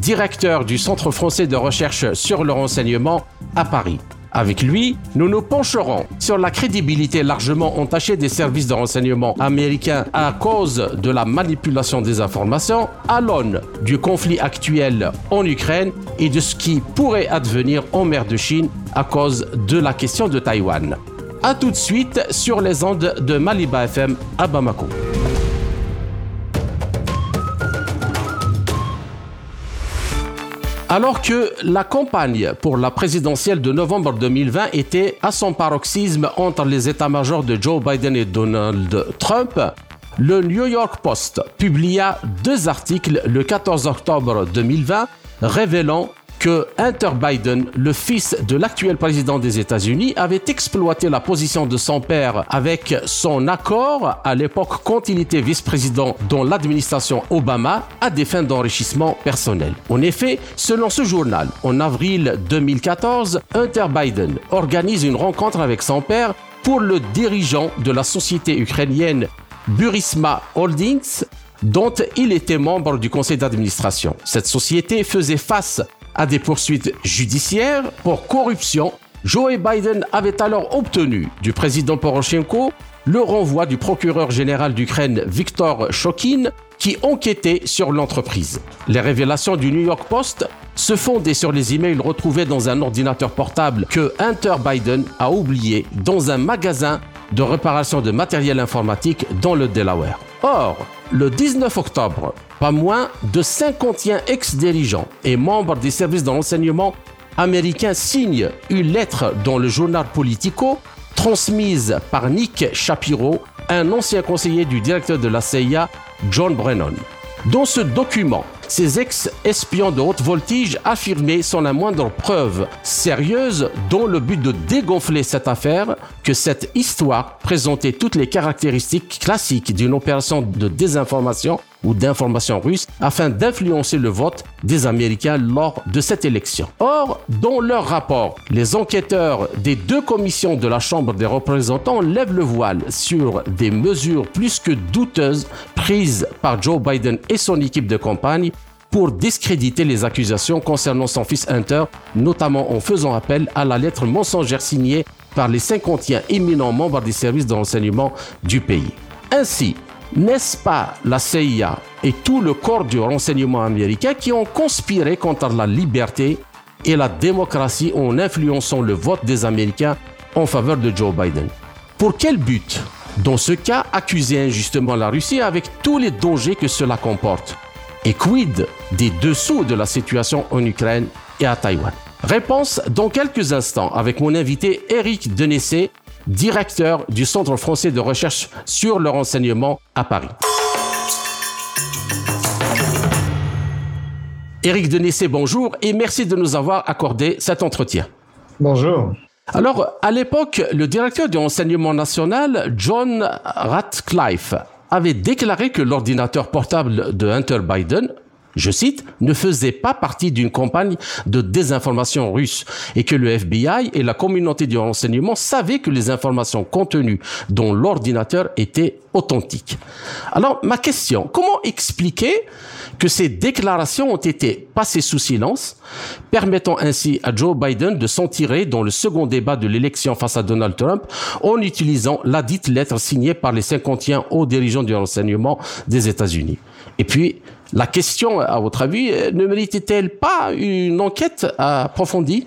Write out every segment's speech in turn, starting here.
directeur du Centre français de recherche sur le renseignement à Paris. Avec lui, nous nous pencherons sur la crédibilité largement entachée des services de renseignement américains à cause de la manipulation des informations à l'aune du conflit actuel en Ukraine et de ce qui pourrait advenir en mer de Chine à cause de la question de Taïwan. A tout de suite sur les ondes de Maliba FM à Bamako. Alors que la campagne pour la présidentielle de novembre 2020 était à son paroxysme entre les états-majors de Joe Biden et Donald Trump, le New York Post publia deux articles le 14 octobre 2020 révélant que Hunter Biden, le fils de l'actuel président des États-Unis, avait exploité la position de son père avec son accord à l'époque quand il était vice-président dans l'administration Obama à des fins d'enrichissement personnel. En effet, selon ce journal, en avril 2014, Hunter Biden organise une rencontre avec son père pour le dirigeant de la société ukrainienne Burisma Holdings dont il était membre du conseil d'administration. Cette société faisait face à des poursuites judiciaires pour corruption, Joe Biden avait alors obtenu du président Poroshenko le renvoi du procureur général d'Ukraine Viktor Shokin qui enquêtait sur l'entreprise. Les révélations du New York Post se fondaient sur les emails retrouvés dans un ordinateur portable que Hunter Biden a oublié dans un magasin de réparation de matériel informatique dans le Delaware. Or, le 19 octobre, pas moins de 51 ex-dirigeants et membres des services de renseignement américains signent une lettre dans le journal Politico transmise par Nick Shapiro, un ancien conseiller du directeur de la CIA, John Brennan. Dans ce document, ces ex-espions de haute voltige affirmaient sans la moindre preuve sérieuse dans le but de dégonfler cette affaire que cette histoire présentait toutes les caractéristiques classiques d'une opération de désinformation ou d'information russe afin d'influencer le vote des Américains lors de cette élection. Or, dans leur rapport, les enquêteurs des deux commissions de la Chambre des représentants lèvent le voile sur des mesures plus que douteuses prises par Joe Biden et son équipe de campagne pour discréditer les accusations concernant son fils Hunter, notamment en faisant appel à la lettre mensongère signée par les 51 éminents membres des services de renseignement du pays. Ainsi, n'est-ce pas la CIA et tout le corps du renseignement américain qui ont conspiré contre la liberté et la démocratie en influençant le vote des Américains en faveur de Joe Biden? Pour quel but? Dans ce cas, accuser injustement la Russie avec tous les dangers que cela comporte et quid des dessous de la situation en Ukraine et à Taïwan? Réponse dans quelques instants avec mon invité Eric Denessé, directeur du Centre français de recherche sur le renseignement à Paris. Eric Denessé, bonjour et merci de nous avoir accordé cet entretien. Bonjour. Alors, à l'époque, le directeur du renseignement national, John Ratcliffe, avait déclaré que l'ordinateur portable de Hunter Biden je cite, ne faisait pas partie d'une campagne de désinformation russe et que le FBI et la communauté du renseignement savaient que les informations contenues dans l'ordinateur étaient authentiques. Alors, ma question, comment expliquer que ces déclarations ont été passées sous silence, permettant ainsi à Joe Biden de s'en tirer dans le second débat de l'élection face à Donald Trump en utilisant la dite lettre signée par les 51 hauts dirigeants du renseignement des États-Unis? Et puis, la question, à votre avis, ne méritait-elle pas une enquête approfondie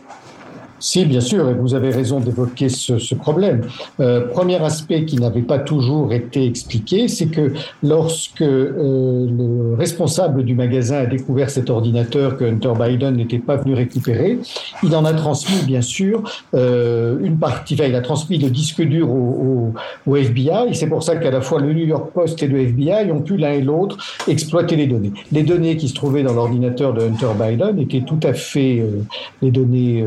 Si, bien sûr, et vous avez raison d'évoquer ce, problème. Euh, premier aspect qui n'avait pas toujours été expliqué, c'est que lorsque euh, le responsable du magasin a découvert cet ordinateur que Hunter Biden n'était pas venu récupérer, il en a transmis, bien sûr, euh, une partie, enfin, il a transmis le disque dur au, au, FBI, c'est pour ça qu'à la fois le New York Post et le FBI ont pu l'un et l'autre exploiter les données. Les données qui se trouvaient dans l'ordinateur de Hunter Biden étaient tout à fait euh, les données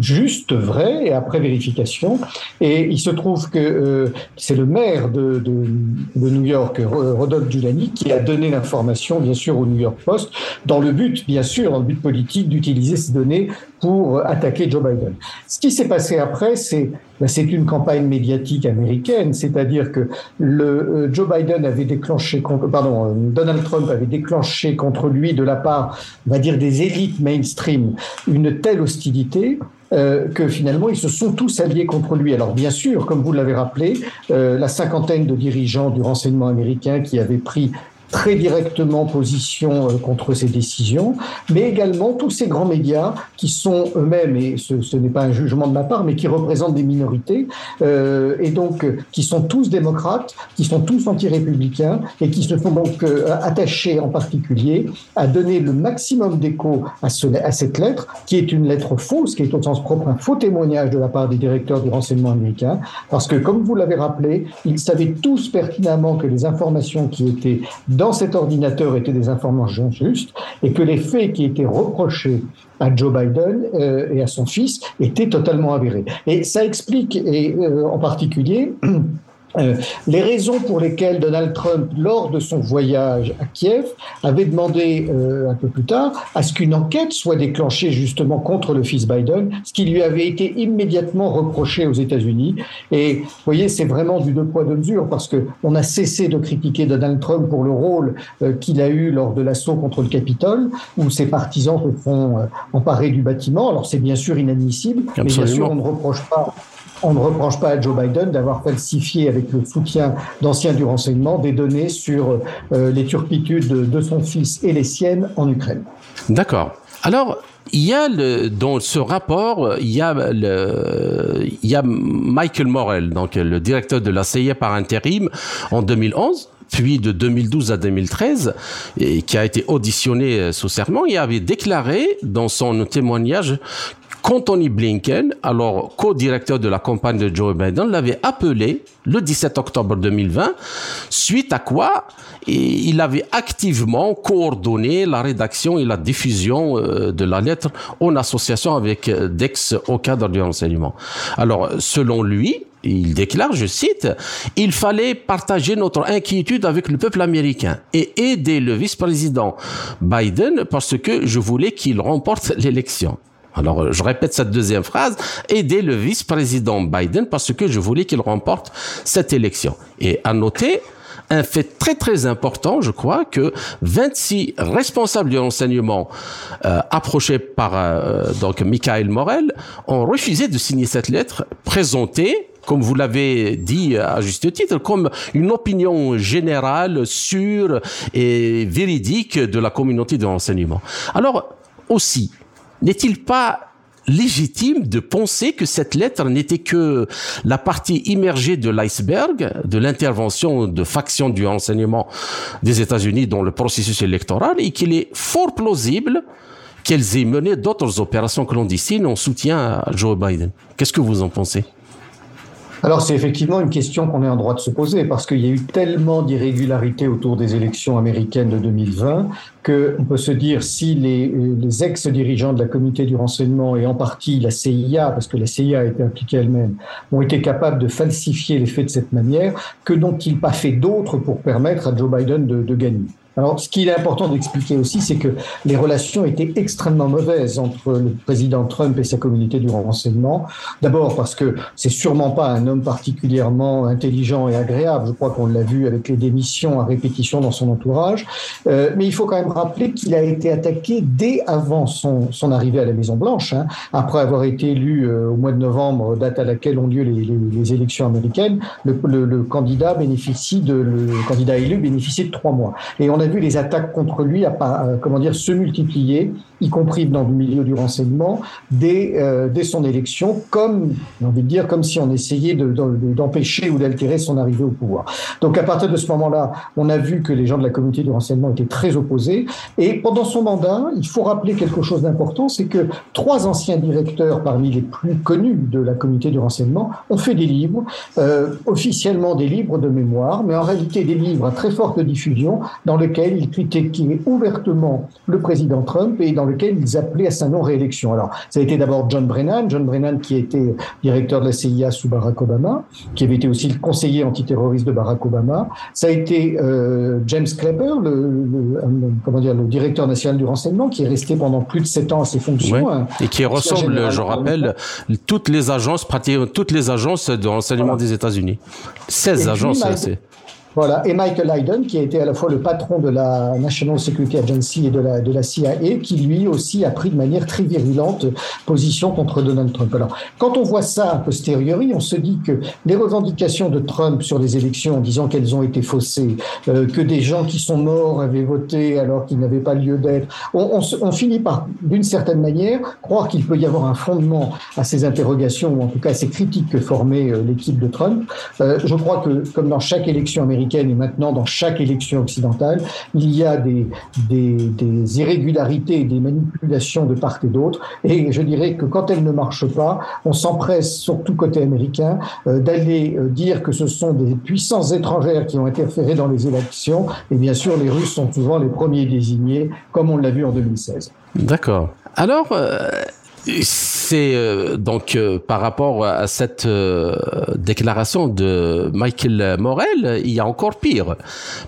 juste, vrai, et après vérification. Et il se trouve que euh, c'est le maire de, de, de, New York, Rodolphe Giuliani, qui a donné l'information, bien sûr, au New York Post, dans le but, bien sûr, dans le but politique d'utiliser ces données pour attaquer Joe Biden. Ce qui s'est passé après, c'est ben, c'est une campagne médiatique américaine, c'est-à-dire que le euh, Joe Biden avait déclenché, pardon, euh, Donald Trump avait déclenché contre lui de la part, on va dire, des élites mainstream une telle hostilité euh, que finalement ils se sont tous alliés contre lui. Alors bien sûr, comme vous l'avez rappelé, euh, la cinquantaine de dirigeants du renseignement américain qui avaient pris très directement position euh, contre ces décisions, mais également tous ces grands médias qui sont eux-mêmes, et ce, n'est pas un jugement de ma part, mais qui représentent des minorités, euh, et donc euh, qui sont tous démocrates, qui sont tous anti-républicains, et qui se sont donc attachés en particulier à donner le maximum d'écho à, à cette lettre, qui est une lettre fausse, qui est au sens propre un faux témoignage de la part des directeurs du renseignement américain, parce que comme vous l'avez rappelé, ils savaient tous pertinemment que les informations qui étaient dans cet ordinateur étaient des informations justes et que les faits qui étaient reprochés à Joe Biden euh, et à son fils étaient totalement avérés. Et ça explique, et euh, en particulier, Euh, les raisons pour lesquelles Donald Trump, lors de son voyage à Kiev, avait demandé euh, un peu plus tard à ce qu'une enquête soit déclenchée justement contre le fils Biden, ce qui lui avait été immédiatement reproché aux États-Unis. Et vous voyez, c'est vraiment du deux poids deux mesures parce que on a cessé de critiquer Donald Trump pour le rôle euh, qu'il a eu lors de l'assaut contre le Capitole, où ses partisans se font emparer du bâtiment. Alors c'est bien sûr inadmissible, mais bien sûr on ne reproche pas on ne reproche pas à Joe Biden d'avoir falsifié avec le soutien d'anciens du renseignement des données sur euh, les turpitudes de son fils et les siennes en Ukraine. D'accord. Alors, il y a dans ce rapport, il y a Michael Morel, donc le directeur de la CIA par intérim en 2011 puis de 2012 à 2013, et qui a été auditionné sous serment, il avait déclaré dans son témoignage qu'Anthony Blinken, alors co-directeur de la campagne de Joe Biden, l'avait appelé le 17 octobre 2020, suite à quoi il avait activement coordonné la rédaction et la diffusion euh, de la lettre en association avec euh, Dex au cadre du renseignement. Alors, selon lui, il déclare, je cite, il fallait partager notre inquiétude avec le peuple américain et aider le vice-président Biden parce que je voulais qu'il remporte l'élection. Alors, je répète cette deuxième phrase, aider le vice-président Biden parce que je voulais qu'il remporte cette élection. Et à noter, un fait très très important, je crois, que 26 responsables du renseignement euh, approchés par euh, donc Michael Morel ont refusé de signer cette lettre présentée comme vous l'avez dit à juste titre, comme une opinion générale, sûre et véridique de la communauté de renseignement. Alors, aussi, n'est-il pas légitime de penser que cette lettre n'était que la partie immergée de l'iceberg de l'intervention de factions du renseignement des États-Unis dans le processus électoral et qu'il est fort plausible qu'elles aient mené d'autres opérations clandestines en soutien à Joe Biden? Qu'est-ce que vous en pensez? Alors c'est effectivement une question qu'on est en droit de se poser parce qu'il y a eu tellement d'irrégularités autour des élections américaines de 2020 qu'on peut se dire si les, les ex-dirigeants de la communauté du renseignement et en partie la CIA, parce que la CIA a été impliquée elle-même, ont été capables de falsifier les faits de cette manière, que n'ont-ils pas fait d'autres pour permettre à Joe Biden de, de gagner? Alors, ce qu'il est important d'expliquer aussi, c'est que les relations étaient extrêmement mauvaises entre le président Trump et sa communauté du renseignement. D'abord parce que c'est sûrement pas un homme particulièrement intelligent et agréable. Je crois qu'on l'a vu avec les démissions à répétition dans son entourage. Euh, mais il faut quand même rappeler qu'il a été attaqué dès avant son, son arrivée à la Maison Blanche, hein, après avoir été élu euh, au mois de novembre, date à laquelle ont lieu les, les, élections américaines. Le, le, le, candidat bénéficie de le candidat élu bénéficie de trois mois. Et on a a vu les attaques contre lui à, comment dire, se multiplier y compris dans le milieu du renseignement, dès, euh, dès son élection, comme, envie dire, comme si on essayait d'empêcher ou d'altérer son arrivée au pouvoir. Donc à partir de ce moment-là, on a vu que les gens de la communauté du renseignement étaient très opposés. Et pendant son mandat, il faut rappeler quelque chose d'important, c'est que trois anciens directeurs parmi les plus connus de la communauté du renseignement ont fait des livres, euh, officiellement des livres de mémoire, mais en réalité des livres à très forte diffusion, dans lesquels ils critiquaient ouvertement le président Trump et dans lequel ils appelaient à sa non-réélection. Alors, ça a été d'abord John Brennan, John Brennan qui était directeur de la CIA sous Barack Obama, qui avait été aussi le conseiller antiterroriste de Barack Obama. Ça a été euh, James Clapper, le, comment dire, le directeur national du renseignement, qui est resté pendant plus de sept ans à ses fonctions. Hein. et qui ressemble, je rappelle, toutes les agences, toutes les agences de renseignement des États-Unis. 16 agences, c'est. Voilà. Et Michael Hayden, qui a été à la fois le patron de la National Security Agency et de la, de la CIA, qui lui aussi a pris de manière très virulente position contre Donald Trump. Alors, quand on voit ça a posteriori, on se dit que les revendications de Trump sur les élections, en disant qu'elles ont été faussées, euh, que des gens qui sont morts avaient voté alors qu'ils n'avaient pas lieu d'être, on, finit par, d'une certaine manière, croire qu'il peut y avoir un fondement à ces interrogations, ou en tout cas à ces critiques que formait euh, l'équipe de Trump. Euh, je crois que, comme dans chaque élection américaine, et maintenant dans chaque élection occidentale, il y a des, des, irrégularités et des manipulations de part et d'autre. Et je dirais que quand elles ne marchent pas, on s'empresse, surtout côté américain, euh, d'aller euh, dire que ce sont des puissances étrangères qui ont interféré dans les élections. Et bien sûr, les Russes sont souvent les premiers désignés, comme on l'a vu en 2016. D'accord. Alors, euh, c'est euh, donc euh, par rapport à cette euh, déclaration de Michael Morel, il y a encore pire,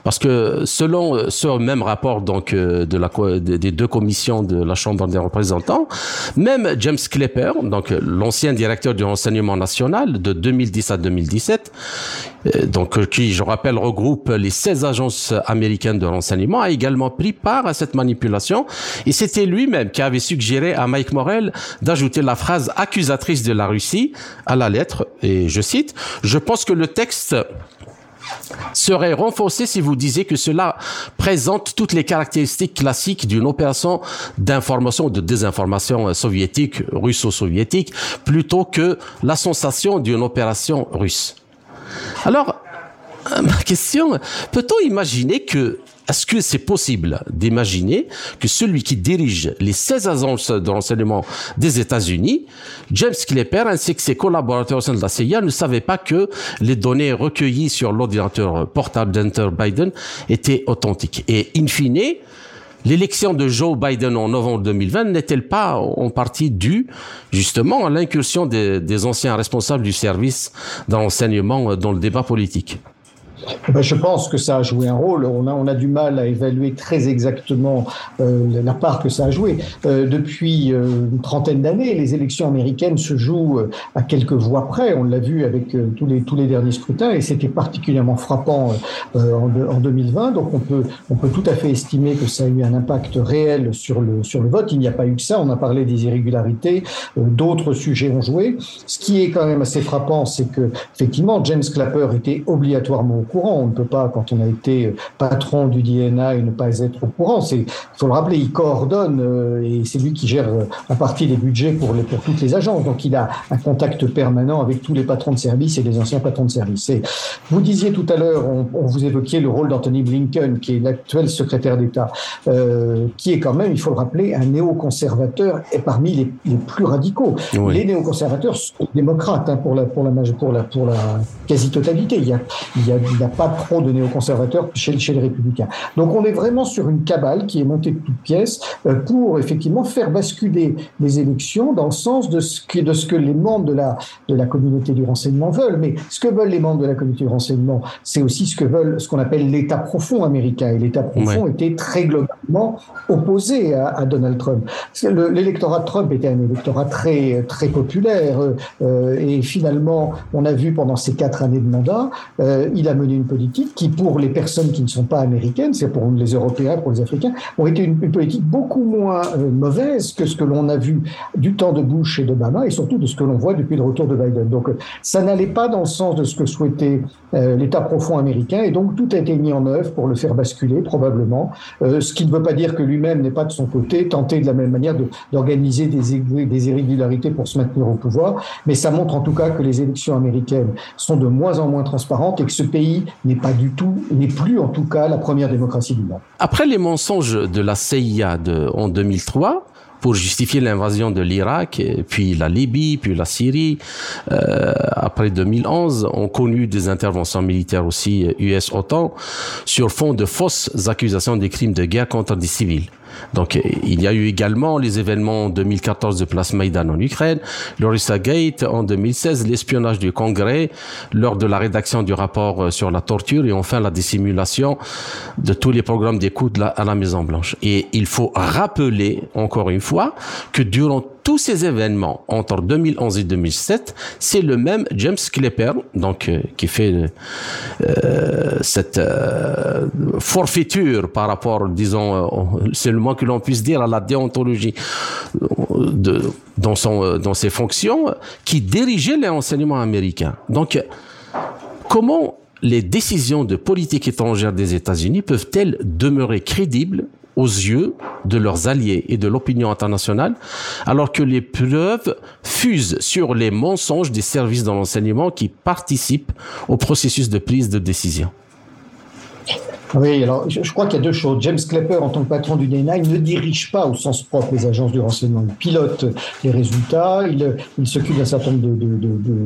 parce que selon ce même rapport donc de la des deux commissions de la Chambre des représentants, même James Clapper, donc l'ancien directeur du renseignement national de 2010 à 2017, donc qui je rappelle regroupe les 16 agences américaines de renseignement, a également pris part à cette manipulation. Et c'était lui-même qui avait suggéré à Mike Morel d'ajouter la phrase accusatrice de la Russie à la lettre, et je cite, Je pense que le texte serait renforcé si vous disiez que cela présente toutes les caractéristiques classiques d'une opération d'information ou de désinformation soviétique, russo-soviétique, plutôt que la sensation d'une opération russe. Alors, ma question, peut-on imaginer que est-ce que c'est possible d'imaginer que celui qui dirige les 16 agences de renseignement des États-Unis, James Clapper, ainsi que ses collaborateurs au sein de la CIA, ne savaient pas que les données recueillies sur l'ordinateur portable d'Hunter Biden étaient authentiques? Et in fine, l'élection de Joe Biden en novembre 2020 n'est-elle pas en partie due justement à l'incursion des, anciens responsables du service d'enseignement dans le débat politique? Je pense que ça a joué un rôle. On a, on a du mal à évaluer très exactement euh, la part que ça a joué. Euh, depuis euh, une trentaine d'années, les élections américaines se jouent euh, à quelques voix près. On l'a vu avec euh, tous, les, tous les derniers scrutins et c'était particulièrement frappant en, en, 2020. Donc on peut, on peut tout à fait estimer que ça a eu un impact réel sur le, sur le vote. Il n'y a pas eu que ça. On a parlé des irrégularités. D'autres sujets ont joué. Ce qui est quand même assez frappant, c'est que effectivement James Clapper était obligatoirement au courant on ne peut pas, quand on a été patron du DNA, ne pas être au courant. Il faut le rappeler, il coordonne euh, et c'est lui qui gère euh, en partie les budgets pour, les, pour toutes les agences. Donc il a un contact permanent avec tous les patrons de service et les anciens patrons de service. Et vous disiez tout à l'heure, on, vous évoquiez le rôle d'Anthony Blinken, qui est l'actuel secrétaire d'État, euh, qui est quand même, il faut le rappeler, un néoconservateur et parmi les, plus radicaux. Les néoconservateurs sont démocrates hein, pour, la, pour, la, pour, la, pour la quasi-totalité. Il y a, il y a, il y a pas trop de néoconservateurs chez, chez les républicains. Donc on est vraiment sur une cabale qui est montée de toutes pièces euh, pour effectivement faire basculer les élections dans le sens de ce que, de ce que les membres de la, de la communauté du renseignement veulent. Mais ce que veulent les membres de la communauté du renseignement, c'est aussi ce que veulent ce qu'on appelle l'État profond américain. Et l'État profond était très globalement opposé à, à Donald Trump. L'électorat de Trump était un électorat très, très populaire. Euh, et finalement, on a vu pendant ces quatre années de mandat, euh, il a mené une politique qui, pour les personnes qui ne sont pas américaines, c'est pour les Européens, pour les Africains, ont été une, politique beaucoup moins euh, mauvaise que ce que l'on a vu du temps de Bush et d'Obama, et surtout de ce que l'on voit depuis le retour de Biden. Donc, ça n'allait pas dans le sens de ce que souhaitait euh, l'État profond américain, et donc tout a été mis en œuvre pour le faire basculer, probablement. Euh, ce qui ne veut pas dire que lui-même n'est pas de son côté tenté de la même manière d'organiser des, des irrégularités pour se maintenir au pouvoir, mais ça montre en tout cas que les élections américaines sont de moins en moins transparentes et que ce pays n'est pas du tout, n'est plus en tout cas la première démocratie du monde. Après les mensonges de la CIA en 2003, pour justifier l'invasion de l'Irak, puis la Libye, puis la Syrie. Euh, après 2011, on connu des interventions militaires aussi US-OTAN sur fond de fausses accusations des crimes de guerre contre des civils. Donc, euh, il y a eu également les événements en 2014 de Place Maïdan en Ukraine, l'Orissa Gate en 2016, l'espionnage du Congrès lors de la rédaction du rapport euh, sur la torture et enfin la dissimulation de tous les programmes d'écoute à la Maison Blanche. Et il faut rappeler encore une fois que durant tous ces événements entre 2011 et 2007, c'est le même James Klepper, donc euh, qui fait euh, cette euh, forfaiture par rapport, disons, c'est le moins que l'on puisse dire à la déontologie de, dans son dans ses fonctions, qui dirigeait les enseignements américains. Donc, comment les décisions de politique étrangère des États-Unis peuvent-elles demeurer crédibles aux yeux de leurs alliés et de l'opinion internationale, alors que les preuves fusent sur les mensonges des services de l'enseignement qui participent au processus de prise de décision. Oui, alors je, crois qu'il y a deux choses. James Clapper, en tant que patron du DNA, ne dirige pas au sens propre les agences du renseignement. Il pilote les résultats, il, s'occupe d'un certain nombre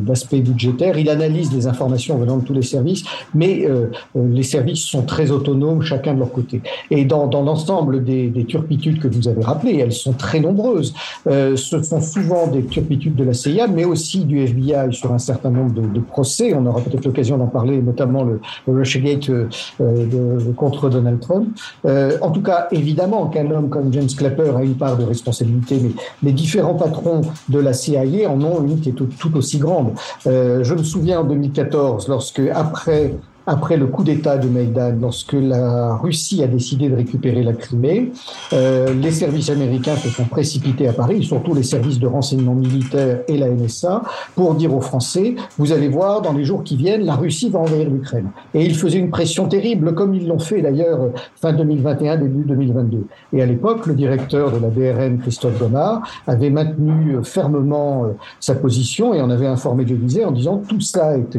d'aspects de, de, budgétaires, il analyse les informations venant de tous les services, mais euh, euh, les services sont très autonomes, chacun de leur côté. Et dans, l'ensemble des, des, turpitudes que vous avez rappelées, elles sont très nombreuses. Euh, ce sont souvent des turpitudes de la CIA, mais aussi du FBI sur un certain nombre de, procès. On aura peut-être l'occasion d'en parler, notamment le, le Russiagate de contre Donald Trump. Euh, en tout cas, évidemment qu'un homme comme James Clapper a une part de responsabilité, mais les différents patrons de la CIA en ont une qui est tout, tout aussi grande. Euh, je me souviens en 2014, lorsque après après le coup d'État de Maïdan, lorsque la Russie a décidé de récupérer la Crimée, euh, les services américains se sont précipités à Paris, surtout les services de renseignement militaire et la NSA, pour dire aux Français, vous allez voir, dans les jours qui viennent, la Russie va envahir l'Ukraine. Et ils faisaient une pression terrible, comme ils l'ont fait d'ailleurs fin 2021, début 2022. Et à l'époque, le directeur de la BRN, Christophe Gomard, avait maintenu fermement euh, sa position et en avait informé l'Élysée en disant tout ça est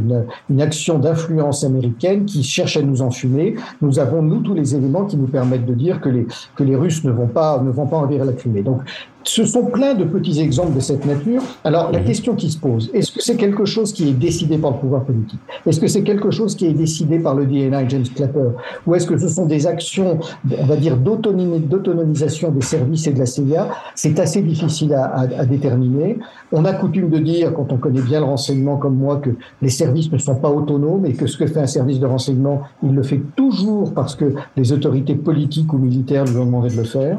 une action d'influence américaine qui cherche à nous enfumer. Nous avons, nous, tous les éléments qui nous permettent de dire que les, Russes ne vont pas, ne vont pas envahir la Crimée. Ce sont plein de petits exemples de cette nature. Alors, la mhm. question qui se pose, est-ce que c'est quelque chose qui est décidé par le pouvoir politique? Est-ce que c'est quelque chose qui est décidé par le DNA James Clapper? Ou est-ce que ce sont des actions, on va dire, d'autonomisation des services et de la CIA C'est assez difficile à, à, déterminer. On a coutume de dire, quand on connaît bien le renseignement comme moi, que les services ne sont pas autonomes et que ce que fait un service de renseignement, il le fait toujours parce que les autorités politiques ou militaires lui ont demandé de le faire.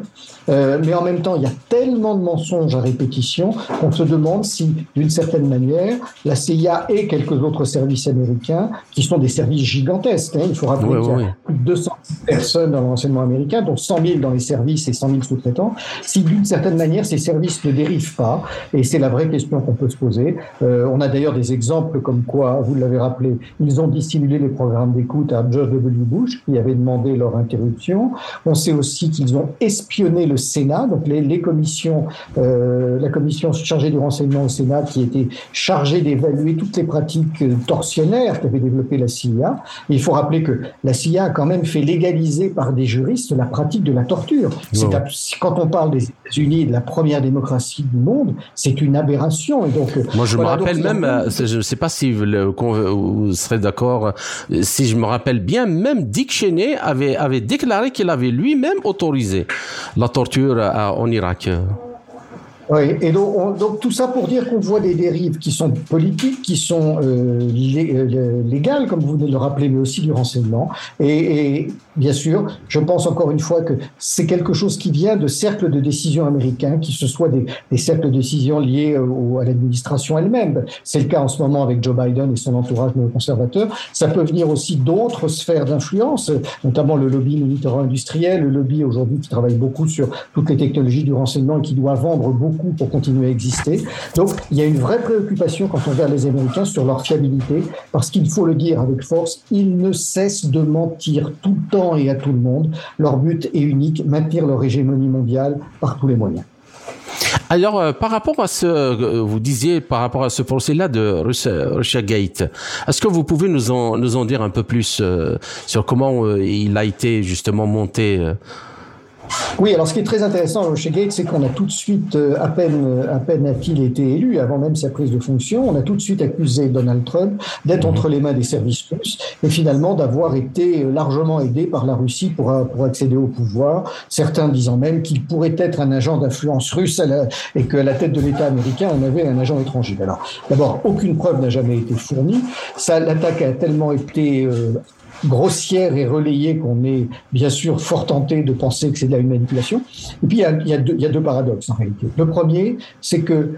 Euh, mais en même temps, il y a tellement tellement de mensonges à répétition qu'on se demande si, d'une certaine manière, la CIA et quelques autres services américains, qui sont des services gigantesques, hein, il faut rappeler qu'il y a plus de 200 personnes dans le renseignement américain, dont 100 000 dans les services et 100 000 sous-traitants, si d'une certaine manière ces services ne dérivent pas, et c'est la vraie question qu'on peut se poser. Euh, on a d'ailleurs des exemples comme quoi, vous l'avez rappelé, ils ont dissimulé les programmes d'écoute à George W. Bush, qui avait demandé leur interruption. On sait aussi qu'ils ont espionné le Sénat, donc les, les commissions euh, la commission chargée du renseignement au Sénat qui était chargée d'évaluer toutes les pratiques torsionnaires qu'avait développées la CIA. il faut rappeler que la CIA a quand même fait légaliser par des juristes la pratique de la torture. Quand on parle des États-Unis, de la première démocratie du monde, c'est une aberration. Et donc, euh, Moi, je me rappelle même, euh, je ne sais pas si vous, serez d'accord, si je me rappelle bien, même Dick Cheney avait, avait déclaré qu'il avait lui-même autorisé la torture en Irak. Oui, et donc, tout ça pour dire qu'on voit des dérives qui sont politiques, qui sont euh, euh légales, comme vous venez de le rappeler, mais aussi du renseignement. Et, bien sûr, je pense encore une fois que c'est quelque chose qui vient de cercles de décision américains, qui ce soit des, cercles de décision liés au, à l'administration elle-même. C'est le cas en ce moment avec Joe Biden et son entourage conservateur. Ça peut venir aussi d'autres sphères d'influence, notamment le lobby militaro-industriel, le lobby aujourd'hui qui travaille beaucoup sur toutes les technologies du renseignement et qui doit vendre beaucoup pour continuer à exister. Donc, il y a une vraie préoccupation quand on regarde les Américains sur leur fiabilité, parce qu'il faut le dire avec force, ils ne cessent de mentir tout le temps et à tout le monde. Leur but est unique, maintenir leur hégémonie mondiale par tous les moyens. Alors, euh, par rapport à ce, euh, vous disiez, par rapport à ce procès-là de Russia, Gate, est-ce que vous pouvez nous en, nous en dire un peu plus euh, sur comment il a été justement monté oui, alors ce qui est très intéressant chez Gates, c'est qu'on a tout de suite, euh, à peine, à peine a-t-il été élu, avant même sa prise de fonction, on a tout de suite accusé Donald Trump d'être mhm. entre les mains des services russes et finalement d'avoir été largement aidé par la Russie pour, pour accéder au pouvoir. Certains disant même qu'il pourrait être un agent d'influence russe et qu'à la tête de l'État américain, on avait un agent étranger. Alors, d'abord, aucune preuve n'a jamais été fournie. Ça, l'attaque a tellement été euh, grossière et relayée qu'on est bien sûr fort tenté de penser que c'est de la manipulation. Et puis il y a, deux, deux paradoxes en réalité. Le premier, c'est que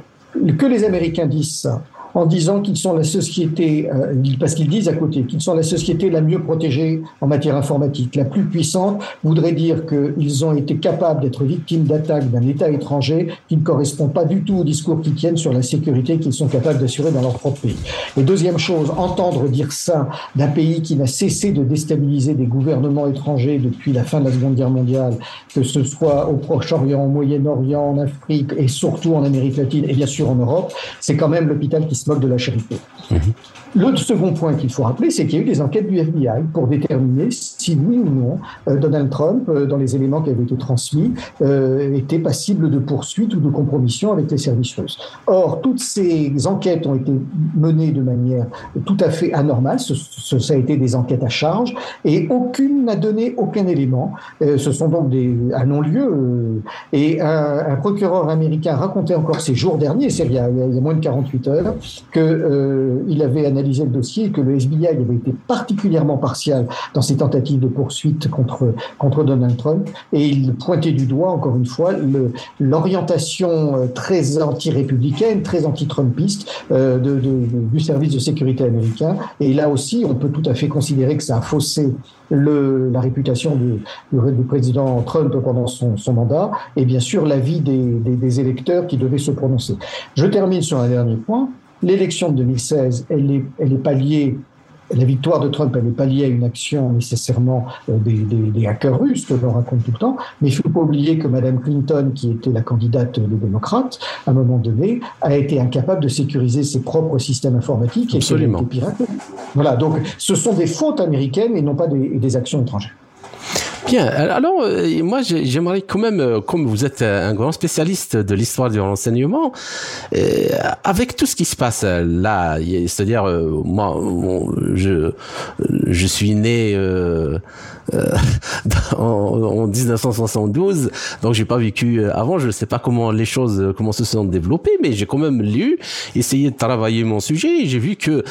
que les Américains disent ça en disant qu'ils sont la société, euh, parce qu'ils disent à côté, qu'ils sont la société la mieux protégée en matière informatique, la plus puissante, voudrait dire qu'ils ont été capables d'être victimes d'attaques d'un État étranger qui ne correspond pas du tout au discours qu'ils tiennent sur la sécurité qu'ils sont capables d'assurer dans leur propre pays. Et deuxième chose, entendre dire ça d'un pays qui n'a cessé de déstabiliser des gouvernements étrangers depuis la fin de la Seconde Guerre mondiale, que ce soit au Proche-Orient, au Moyen-Orient, en Afrique et surtout en Amérique latine et bien sûr en Europe, c'est quand même l'hôpital qui se moque de la charité. Mhm. Le second point qu'il faut rappeler, c'est qu'il y a eu des enquêtes du FBI pour déterminer si oui ou non euh, Donald Trump, euh, dans les éléments qui avaient été transmis, euh, était passible de poursuite ou de compromission avec les services russes. Or, toutes ces enquêtes ont été menées de manière tout à fait anormale. Ça a été des enquêtes à charge et aucune n'a donné aucun élément. ce sont donc des à non-lieu. et un, procureur américain racontait encore ces jours derniers, c'est il, y a moins de 48 heures, qu'il avait analysé le dossier que le FBI avait été particulièrement partial dans ses tentatives de poursuite contre, contre Donald Trump. Et il pointait du doigt, encore une fois, l'orientation euh, très anti-républicaine, très anti-trumpiste euh, du service de sécurité américain. Et là aussi, on peut tout à fait considérer que ça a faussé la réputation du, président Trump pendant son, mandat et bien sûr l'avis des, des, électeurs qui devaient se prononcer. Je termine sur un dernier point. L'élection de 2016, elle n'est elle est pas liée la victoire de Trump, elle n'est pas liée à une action nécessairement euh, des, des, des, hackers russes que l'on raconte tout le temps, mais il ne faut pas oublier que Mme Clinton, qui était la candidate des démocrates, à un moment donné, a été incapable de sécuriser ses propres systèmes informatiques et Absolument. piratés. Voilà, donc ce sont des fautes américaines et non pas des, des actions étrangères. Bien. Alors, euh, moi, j'aimerais quand même, euh, comme vous êtes un grand spécialiste de l'histoire du renseignement, euh, avec tout ce qui se passe là, c'est-à-dire, moi, je, je suis né euh, en, 1972, donc j'ai pas vécu euh, avant, je sais pas comment les choses euh, comment se sont développées, mais j'ai quand même lu, essayé de travailler mon sujet, et j'ai vu que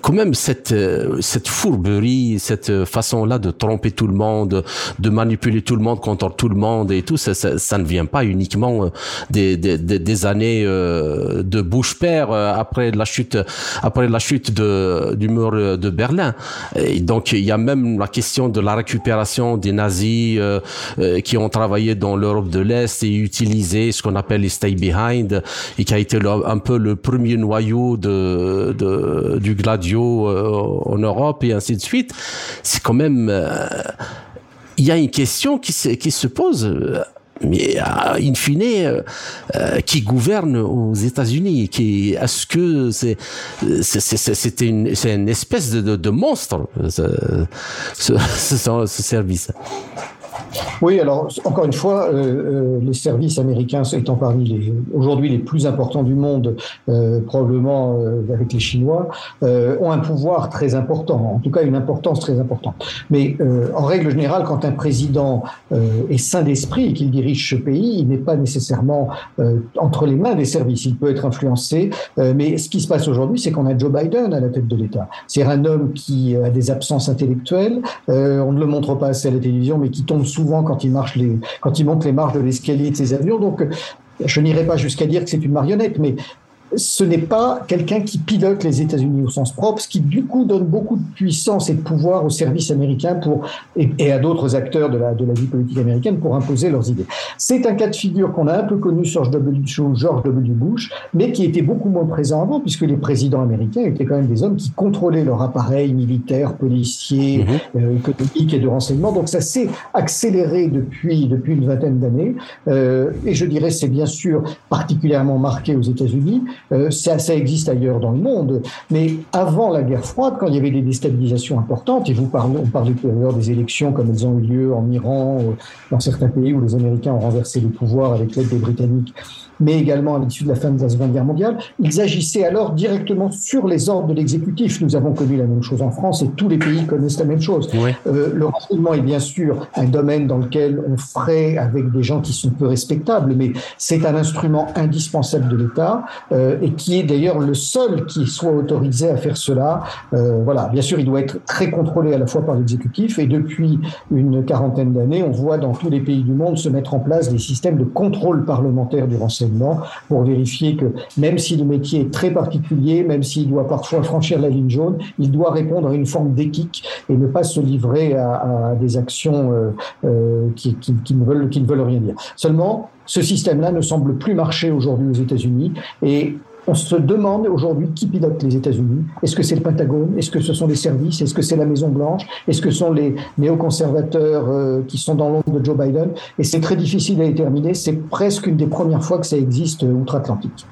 quand même cette cette fourberie, cette façon-là de tromper tout le monde, de manipuler tout le monde contre tout le monde et tout, ça, ça, ça ne vient pas uniquement des, des, des années de Bush père après la chute après la chute de, du mur de Berlin. Et donc il y a même la question de la récupération des nazis euh, euh, qui ont travaillé dans l'Europe de l'Est et utilisé ce qu'on appelle les stay behind et qui a été un peu le premier noyau de, du gladio euh, en Europe et ainsi de suite. C'est quand même il y a une question qui se pose mais in fine, euh, euh, qui gouverne aux États-Unis qui Est-ce que c'est c'était une, c'est une espèce de, de, de monstre ce, ce, ce service? Oui, alors encore une fois, euh, euh, les services américains étant parmi les aujourd'hui les plus importants du monde, euh, probablement avec les Chinois, ont un pouvoir très important, en tout cas une importance très importante. Mais en règle générale, quand un président est sain d'esprit et qu'il dirige ce pays, il n'est pas nécessairement entre les mains des services. Il peut être influencé, mais ce qui se passe aujourd'hui, c'est qu'on a Joe Biden à la tête de l'État. C'est un homme qui a des absences intellectuelles. on ne le montre pas assez à la télévision, mais qui tombe souvent quand il marche les, marches de l'escalier de ses avions. Donc, je n'irai pas jusqu'à dire que c'est une marionnette, mais ce n'est pas quelqu'un qui pilote les États-Unis au sens propre, ce qui du coup donne beaucoup de puissance et de pouvoir aux services américains pour, et, à d'autres acteurs de la, de la vie politique américaine pour imposer leurs idées. C'est un cas de figure qu'on a un peu connu sur George W. Bush, mais qui était beaucoup moins présent avant, puisque les présidents américains étaient quand même des hommes qui contrôlaient leur appareil militaire, policier, mmh. euh, économique et de renseignement. Donc ça s'est accéléré depuis, depuis une vingtaine d'années. Euh, et je dirais c'est bien sûr particulièrement marqué aux États-Unis, euh, ça, ça, existe ailleurs dans le monde. Mais avant la guerre froide, quand il y avait des déstabilisations importantes, et vous parlez, on parlait tout à l'heure des élections comme elles ont eu lieu en Iran, dans certains pays où les Américains ont renversé le pouvoir avec l'aide des Britanniques, mais également à l'issue de la fin de la Seconde Guerre mondiale, ils agissaient alors directement sur les ordres de l'exécutif. Nous avons connu la même chose en France et tous les pays connaissent la même chose. Euh, le renseignement est bien sûr un domaine dans lequel on ferait avec des gens qui sont peu respectables, mais c'est un instrument indispensable de l'État euh, et qui est d'ailleurs le seul qui soit autorisé à faire cela. Euh, voilà, bien sûr, il doit être très contrôlé à la fois par l'exécutif et depuis une quarantaine d'années, on voit dans tous les pays du monde se mettre en place des systèmes de contrôle parlementaire du renseignement pour vérifier que même si le métier est très particulier, même s'il doit parfois franchir la ligne jaune, il doit répondre à une forme d'éthique et ne pas se livrer à, des actions euh, euh, qui, ne veulent, qui ne veulent rien dire. Seulement, ce système-là ne semble plus marcher aujourd'hui aux États-Unis et on se demande aujourd'hui qui pilote les États-Unis. Est-ce que c'est le Pentagone? Est-ce que ce sont les services? Est-ce que c'est la Maison Blanche? Est-ce que ce sont les néoconservateurs euh, qui sont dans l'ombre de Joe Biden? Et c'est très difficile à déterminer. C'est presque une des premières fois que ça existe euh, outre-Atlantique.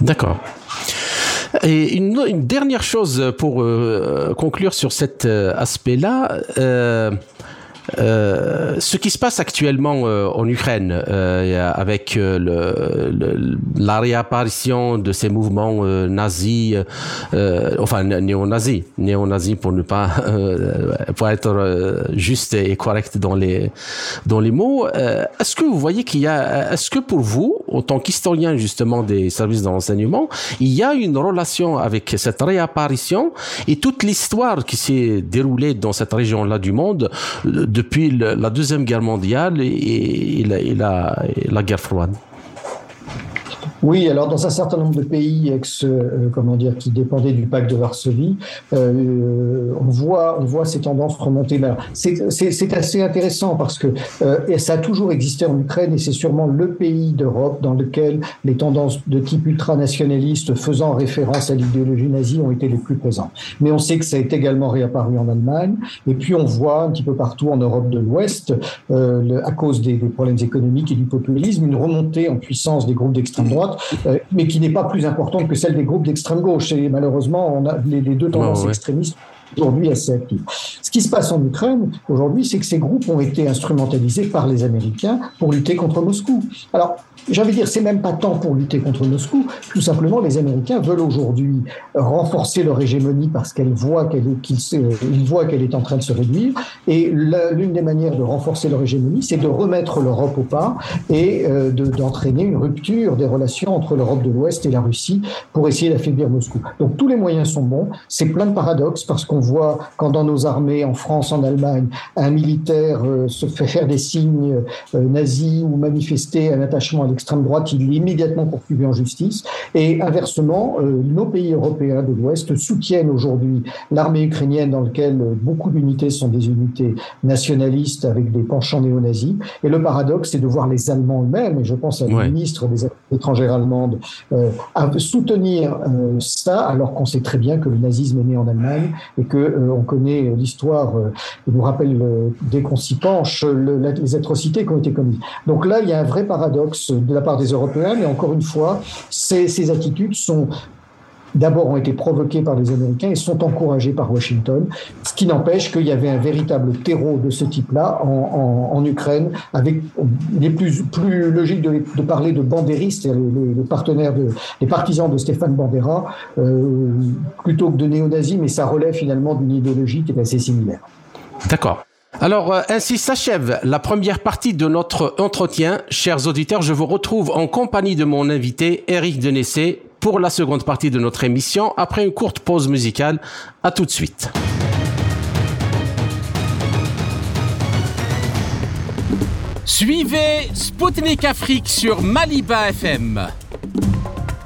D'accord. Et une, dernière chose pour euh, conclure sur cet aspect-là. Euh, ce qui se passe actuellement euh, en Ukraine euh, avec la réapparition de ces mouvements nazis, enfin néo-nazis, néo-nazis pour ne pas pour être juste et correct dans les dans les mots. est-ce que vous voyez qu'il y a, est-ce que pour vous, en tant qu'historien justement des services de renseignement, il y a une relation avec cette réapparition et toute l'histoire qui s'est déroulée dans cette région-là du monde de depuis la Deuxième Guerre mondiale et, la guerre froide. Oui, alors dans un certain nombre de pays ex, euh, comment dire, qui dépendaient du pacte de Varsovie, euh, on voit, on voit ces tendances remonter là. C'est assez intéressant parce que euh, ça a toujours existé en Ukraine et c'est sûrement le pays d'Europe dans lequel les tendances de type ultranationaliste faisant référence à l'idéologie nazie ont été les plus présentes. Mais on sait que ça est également réapparu en Allemagne et puis on voit un petit peu partout en Europe de l'Ouest, euh, à cause des, des problèmes économiques et du populisme, une remontée en puissance des groupes d'extrême droite euh, mais qui n'est pas plus importante que celle des groupes d'extrême gauche. Et malheureusement, on a les, deux tendances extrémistes aujourd'hui assez actives. Ce qui se passe en Ukraine aujourd'hui, c'est que ces groupes ont été instrumentalisés par les Américains pour lutter contre Moscou. Alors, de dire, c'est même pas tant pour lutter contre Moscou. Tout simplement, les Américains veulent aujourd'hui renforcer leur hégémonie parce qu'ils voient qu'elle est en train de se réduire. Et l'une des manières de renforcer leur hégémonie, c'est de remettre l'Europe au pas et euh, d'entraîner une rupture des relations entre l'Europe de l'Ouest et la Russie pour essayer d'affaiblir Moscou. Donc tous les moyens sont bons. C'est plein de paradoxes parce qu'on voit quand dans nos armées, en France, en Allemagne, un militaire euh, se fait faire des signes euh, nazis ou manifester un attachement à l'extrême droite, il est immédiatement poursuivi en justice. Et inversement, euh, nos pays européens de l'Ouest soutiennent aujourd'hui l'armée ukrainienne dans laquelle beaucoup d'unités sont des unités nationalistes avec des penchants néo-nazis. Et le paradoxe, c'est de voir les Allemands eux-mêmes, et je pense à la ministre des Affaires étrangères allemande, euh, soutenir ça, alors qu'on sait très bien que le nazisme est né en Allemagne et que on connaît l'histoire, il nous rappelle dès qu'on s'y penche, les atrocités qui ont été commises. Donc là, il y a un vrai paradoxe de la part des Européens, mais encore une fois, ces attitudes sont d'abord ont été provoqués par les Américains et sont encouragés par Washington, ce qui n'empêche qu'il y avait un véritable terreau de ce type-là en, Ukraine, avec les plus, plus logique de, parler de bandéristes, les, partenaires, de, les partisans de Stéphane Bandera, euh, plutôt que de néo-nazis, mais ça relève finalement d'une idéologie qui est assez similaire. D'accord. Alors, euh, ainsi s'achève la première partie de notre entretien. Chers auditeurs, je vous retrouve en compagnie de mon invité, Eric Denessé, pour la seconde partie de notre émission, après une courte pause musicale. À tout de suite. Suivez Spoutnik Afrique sur Maliba FM.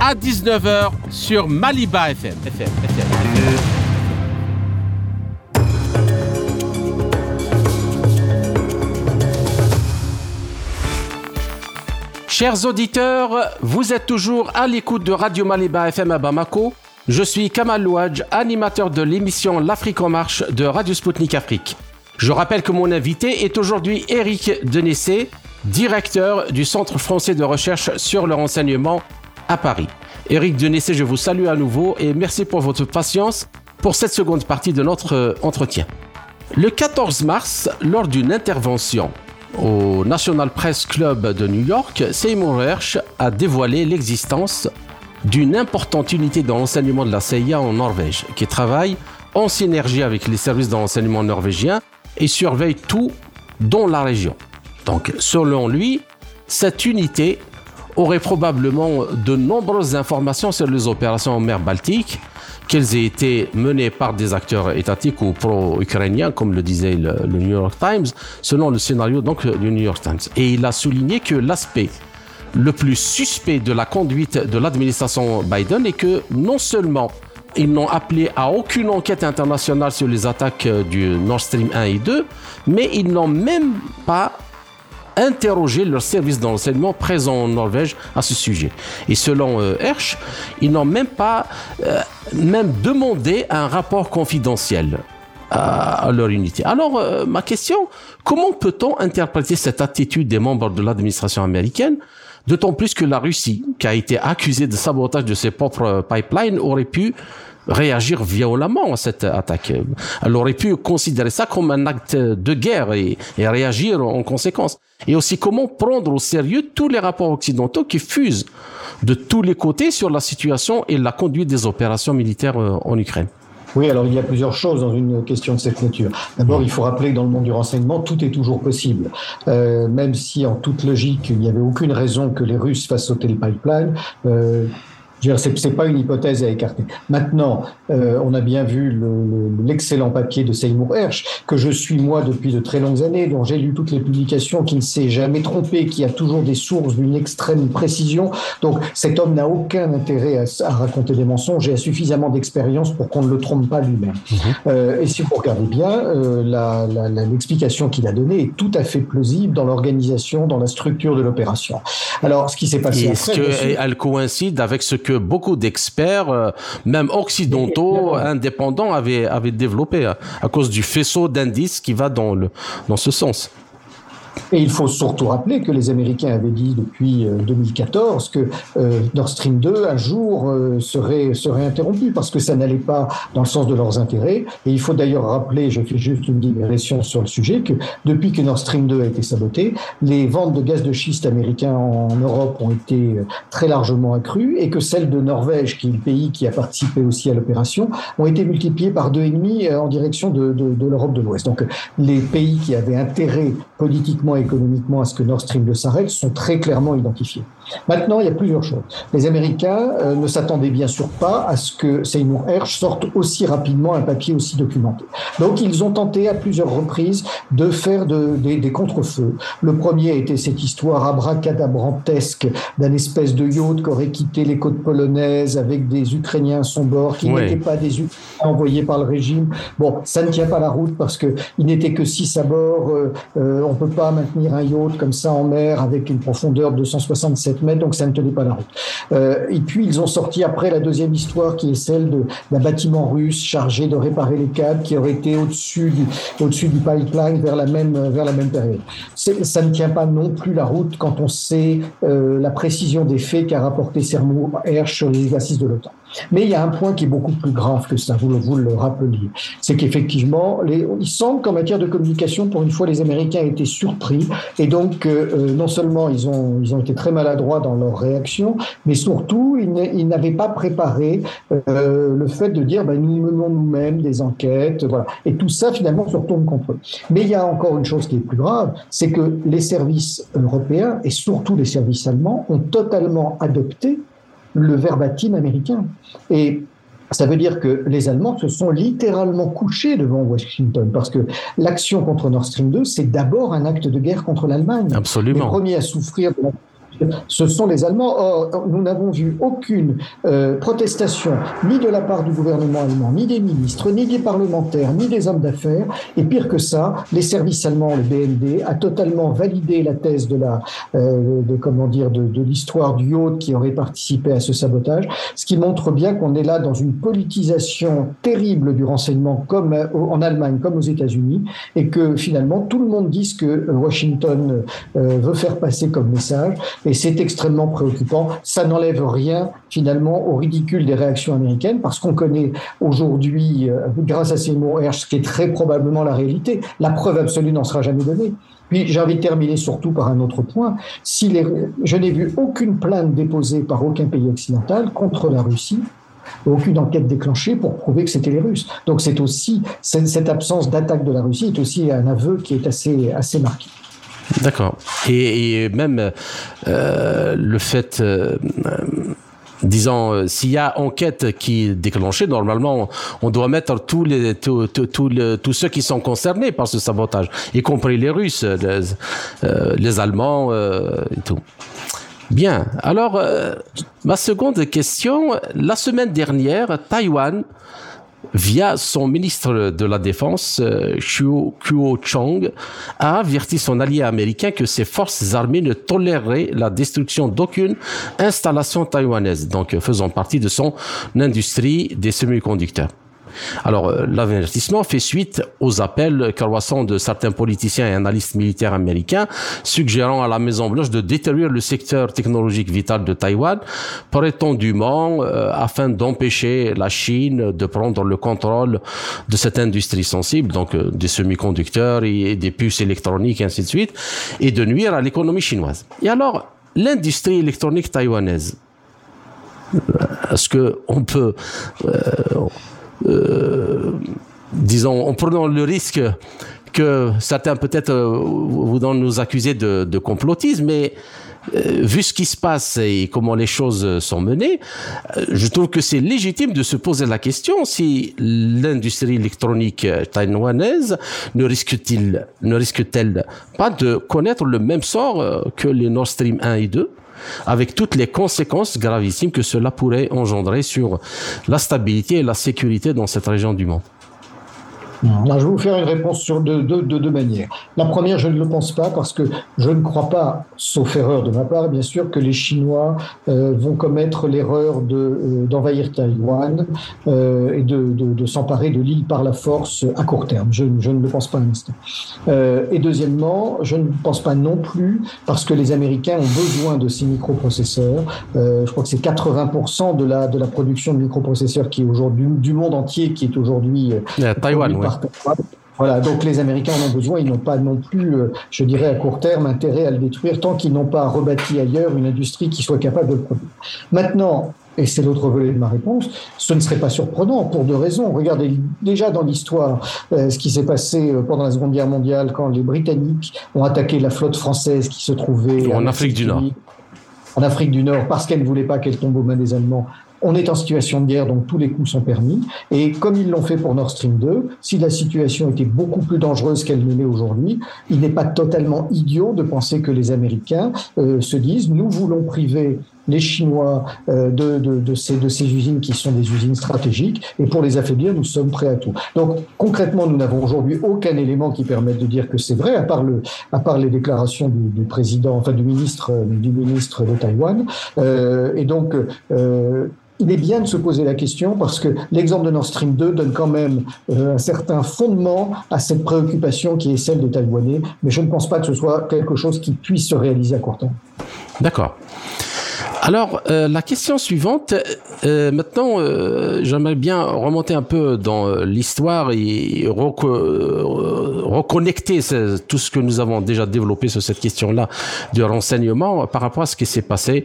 à 19h sur Maliba FM. Chers auditeurs, vous êtes toujours à l'écoute de Radio Maliba FM à Bamako. Je suis Kamal Louadj, animateur de l'émission L'Afrique en marche de Radio Sputnik Afrique. Je rappelle que mon invité est aujourd'hui Eric Denessé, directeur du Centre français de recherche sur le renseignement à Paris. Eric Denessé, je vous salue à nouveau et merci pour votre patience pour cette seconde partie de notre euh, entretien. Le 14 mars, lors d'une intervention au National Press Club de New York, Seymour Hersh a dévoilé l'existence d'une importante unité de renseignement de la CIA en Norvège, qui travaille en synergie avec les services de renseignement norvégiens et surveille tout dans la région. Donc, selon lui, cette unité aurait probablement de nombreuses informations sur les opérations en mer Baltique, qu'elles aient été menées par des acteurs étatiques ou pro-ukrainiens, comme le disait le, New York Times, selon le scénario donc du New York Times. Et il a souligné que l'aspect le plus suspect de la conduite de l'administration Biden est que non seulement ils n'ont appelé à aucune enquête internationale sur les attaques du Nord Stream 1 et 2, mais ils n'ont même pas interroger leur service d'enseignement présent en Norvège à ce sujet. Et selon euh, Hersch, ils n'ont même pas euh, même demandé un rapport confidentiel à, leur unité. Alors, euh, ma question, comment peut-on interpréter cette attitude des membres de l'administration américaine D'autant plus que la Russie, qui a été accusée de sabotage de ses propres pipelines, aurait pu réagir violemment à cette attaque. Elle aurait pu considérer ça comme un acte de guerre et, réagir en conséquence. Et aussi comment prendre au sérieux tous les rapports occidentaux qui fusent de tous les côtés sur la situation et la conduite des opérations militaires euh, en Ukraine? Oui, alors il y a plusieurs choses dans une question de cette nature. D'abord, il faut rappeler que dans le monde du renseignement, tout est toujours possible. Euh, même si en toute logique, il n'y avait aucune raison que les Russes fassent sauter le pipeline, euh, c'est pas une hypothèse à écarter. Maintenant, euh, on a bien vu l'excellent papier de Seymour Hersh, que je suis moi depuis de très longues années, dont j'ai lu toutes les publications, qui ne s'est jamais trompé, qui a toujours des sources d'une extrême précision. Donc cet homme n'a aucun intérêt à, raconter des mensonges et a suffisamment d'expérience pour qu'on ne le trompe pas lui-même. Mhm. Euh, et si vous regardez bien, euh, l'explication qu'il a donnée est tout à fait plausible dans l'organisation, dans la structure de l'opération. Alors, ce qui s'est passé... Est-ce qu'elle coïncide avec ce que beaucoup d'experts, euh, même occidentaux, indépendants, avaient, avaient développé à, à cause du faisceau d'indices qui va dans, le, dans ce sens. Et il faut surtout rappeler que les Américains avaient dit depuis 2014 euh, que euh, Nord Stream 2, un jour, euh, serait, serait interrompu parce que ça n'allait pas dans le sens de leurs intérêts. Et il faut d'ailleurs rappeler, je fais juste une digression sur le sujet, que depuis que Nord Stream 2 a été saboté, les ventes de gaz de schiste américains en Europe ont été très largement accrues et que celles de Norvège, qui est le pays qui a participé aussi à l'opération, ont été multipliées par deux et demi en direction de, de, de l'Europe de l'Ouest. Donc les pays qui avaient intérêt politiquement économiquement à ce que Nord Stream 2 s'arrête sont très clairement identifiés. Maintenant, il y a plusieurs choses. Les Américains euh, ne s'attendaient bien sûr pas à ce que Seymour Hersh sorte aussi rapidement un papier aussi documenté. Donc, ils ont tenté à plusieurs reprises de faire de, des, des contre-feux. Le premier était cette histoire abracadabrantesque d'un espèce de yacht qui aurait quitté les côtes polonaises avec des Ukrainiens à son bord, qui n'étaient pas des Ukrainiens envoyés par le régime. Bon, ça ne tient pas la route parce qu'il n'était que six à bord. Euh, euh, on peut pas maintenir un yacht comme ça en mer avec une profondeur de 267 mètres, donc ça ne tenait pas la route. Euh, et puis ils ont sorti après la deuxième histoire qui est celle d'un bâtiment russe chargé de réparer les câbles qui aurait été au-dessus du, pipeline vers la même, période. Ça ne tient pas non plus la route quand on sait euh, la précision des faits qu'a rapporté Sermo Hersch sur les exercices de l'OTAN. Mais il y a un point qui est beaucoup plus grave que ça, vous le, vous le rappeliez. C'est qu'effectivement, il semble qu'en matière de communication, pour une fois, les Américains étaient surpris. Et donc, euh, euh, non seulement ils ont, ils ont été très maladroits dans leur réaction, mais surtout, ils n'avaient pas préparé euh, le fait de dire, ben, nous menons nous-mêmes des enquêtes. Voilà. Et tout ça, finalement, se retourne contre eux. Mais il y a encore une chose qui est plus grave, c'est que les services européens, et surtout les services allemands, ont totalement adopté le verbatim américain. Et ça veut dire que les Allemands se sont littéralement couchés devant Washington, parce que l'action contre Nord Stream 2, c'est d'abord un acte de guerre contre l'Allemagne. Absolument. Les premiers à souffrir de la ce sont les Allemands. Or, nous n'avons vu aucune euh, protestation, ni de la part du gouvernement allemand, ni des ministres, ni des parlementaires, ni des hommes d'affaires. Et pire que ça, les services allemands, le BND, a totalement validé la thèse de la, euh, de comment dire, de, l'histoire du yacht qui aurait participé à ce sabotage, ce qui montre bien qu'on est là dans une politisation terrible du renseignement, comme euh, en Allemagne, comme aux États-Unis, et que finalement tout le monde dit ce que Washington veut faire passer comme message et c'est extrêmement préoccupant. Ça n'enlève rien finalement au ridicule des réactions américaines parce qu'on connaît aujourd'hui, euh, grâce à Seymour Hersh, ce qui est très probablement la réalité. La preuve absolue n'en sera jamais donnée. Puis j'ai envie de terminer surtout par un autre point. Si je n'ai vu aucune plainte déposée par aucun pays occidental contre la Russie aucune enquête déclenchée pour prouver que c'était les Russes. Donc c'est aussi cette absence d'attaque de la Russie est aussi un aveu qui est assez assez marqué. D'accord. Et, même euh, le fait, euh, disons, euh, s'il y a enquête qui est déclenchée, normalement, on doit mettre tous les tous, tous, ceux qui sont concernés par ce sabotage, y compris les Russes, les Allemands et tout. Bien. Alors, ma seconde question, la semaine dernière, Taïwan via son ministre de la Défense, euh, Kuo Chong, a averti son allié américain que ses forces armées ne toléreraient la destruction d'aucune installation taïwanaise, donc faisant partie de son industrie des semi-conducteurs. Alors, euh, l'avertissement fait suite aux appels croissants de certains politiciens et analystes militaires américains suggérant à la Maison-Blanche de détruire le secteur technologique vital de Taïwan prétendument euh, afin d'empêcher la Chine de prendre le contrôle de cette industrie sensible, donc euh, des semi-conducteurs et des puces électroniques et ainsi de suite, et de nuire à l'économie chinoise. Et alors, l'industrie électronique taïwanaise, est-ce que on peut disons, en prenant le risque que certains peut-être euh, voudront nous accuser de, complotisme, mais euh, vu ce qui se passe et comment les choses sont menées, je trouve que c'est légitime de se poser la question si l'industrie électronique taïwanaise ne risque-t-il, ne risque-t-elle pas de connaître le même sort que les Nord Stream 1 et 2 avec toutes les conséquences gravissimes que cela pourrait engendrer sur la stabilité et la sécurité dans cette région du monde je vais vous faire une réponse sur deux, deux, manières. La première, je ne le pense pas parce que je ne crois pas, sauf erreur de ma part, bien sûr, que les Chinois euh, vont commettre l'erreur euh, d'envahir Taïwan euh, et de, de, s'emparer de l'île par la force à court terme. Je, je ne le pense pas un instant. et deuxièmement, je ne pense pas non plus parce que les Américains ont besoin de ces microprocesseurs. je crois que c'est 80% de la, de la production de microprocesseurs qui est aujourd'hui du monde entier qui est aujourd'hui Taïwan, oui. Voilà, donc les Américains en ont besoin, ils n'ont pas non plus, euh, je dirais à court terme, intérêt à le détruire tant qu'ils n'ont pas rebâti ailleurs une industrie qui soit capable de le produire. Maintenant, et c'est l'autre volet de ma réponse, ce ne serait pas surprenant pour deux raisons. Regardez déjà dans l'histoire euh, ce qui s'est passé euh, pendant la Seconde Guerre mondiale quand les Britanniques ont attaqué la flotte française qui se trouvait en Afrique du Nord. En Afrique du Nord, parce qu'elle ne voulait pas qu'elle tombe aux mains des Allemands, on est en situation de guerre, donc tous les coups sont permis. Et comme ils l'ont fait pour Nord Stream 2, si la situation était beaucoup plus dangereuse qu'elle ne l'est aujourd'hui, il n'est pas totalement idiot de penser que les Américains euh, se disent nous voulons priver les Chinois euh, de, ces, usines qui sont des usines stratégiques, et pour les affaiblir, nous sommes prêts à tout. Donc concrètement, nous n'avons aujourd'hui aucun élément qui permette de dire que c'est vrai, à part, les déclarations du, président, enfin du ministre, du ministre de Taïwan. Euh, et donc, euh, il est bien de se poser la question parce que l'exemple de Nord Stream 2 donne quand même euh, un certain fondement à cette préoccupation qui est celle des Taïwanais, mais je ne pense pas que ce soit quelque chose qui puisse se réaliser à court terme. D'accord. Alors, euh, la question suivante, euh, maintenant, euh, j'aimerais bien remonter un peu dans l'histoire et reco reconnecter tout ce que nous avons déjà développé sur cette question-là de renseignement par rapport à ce qui s'est passé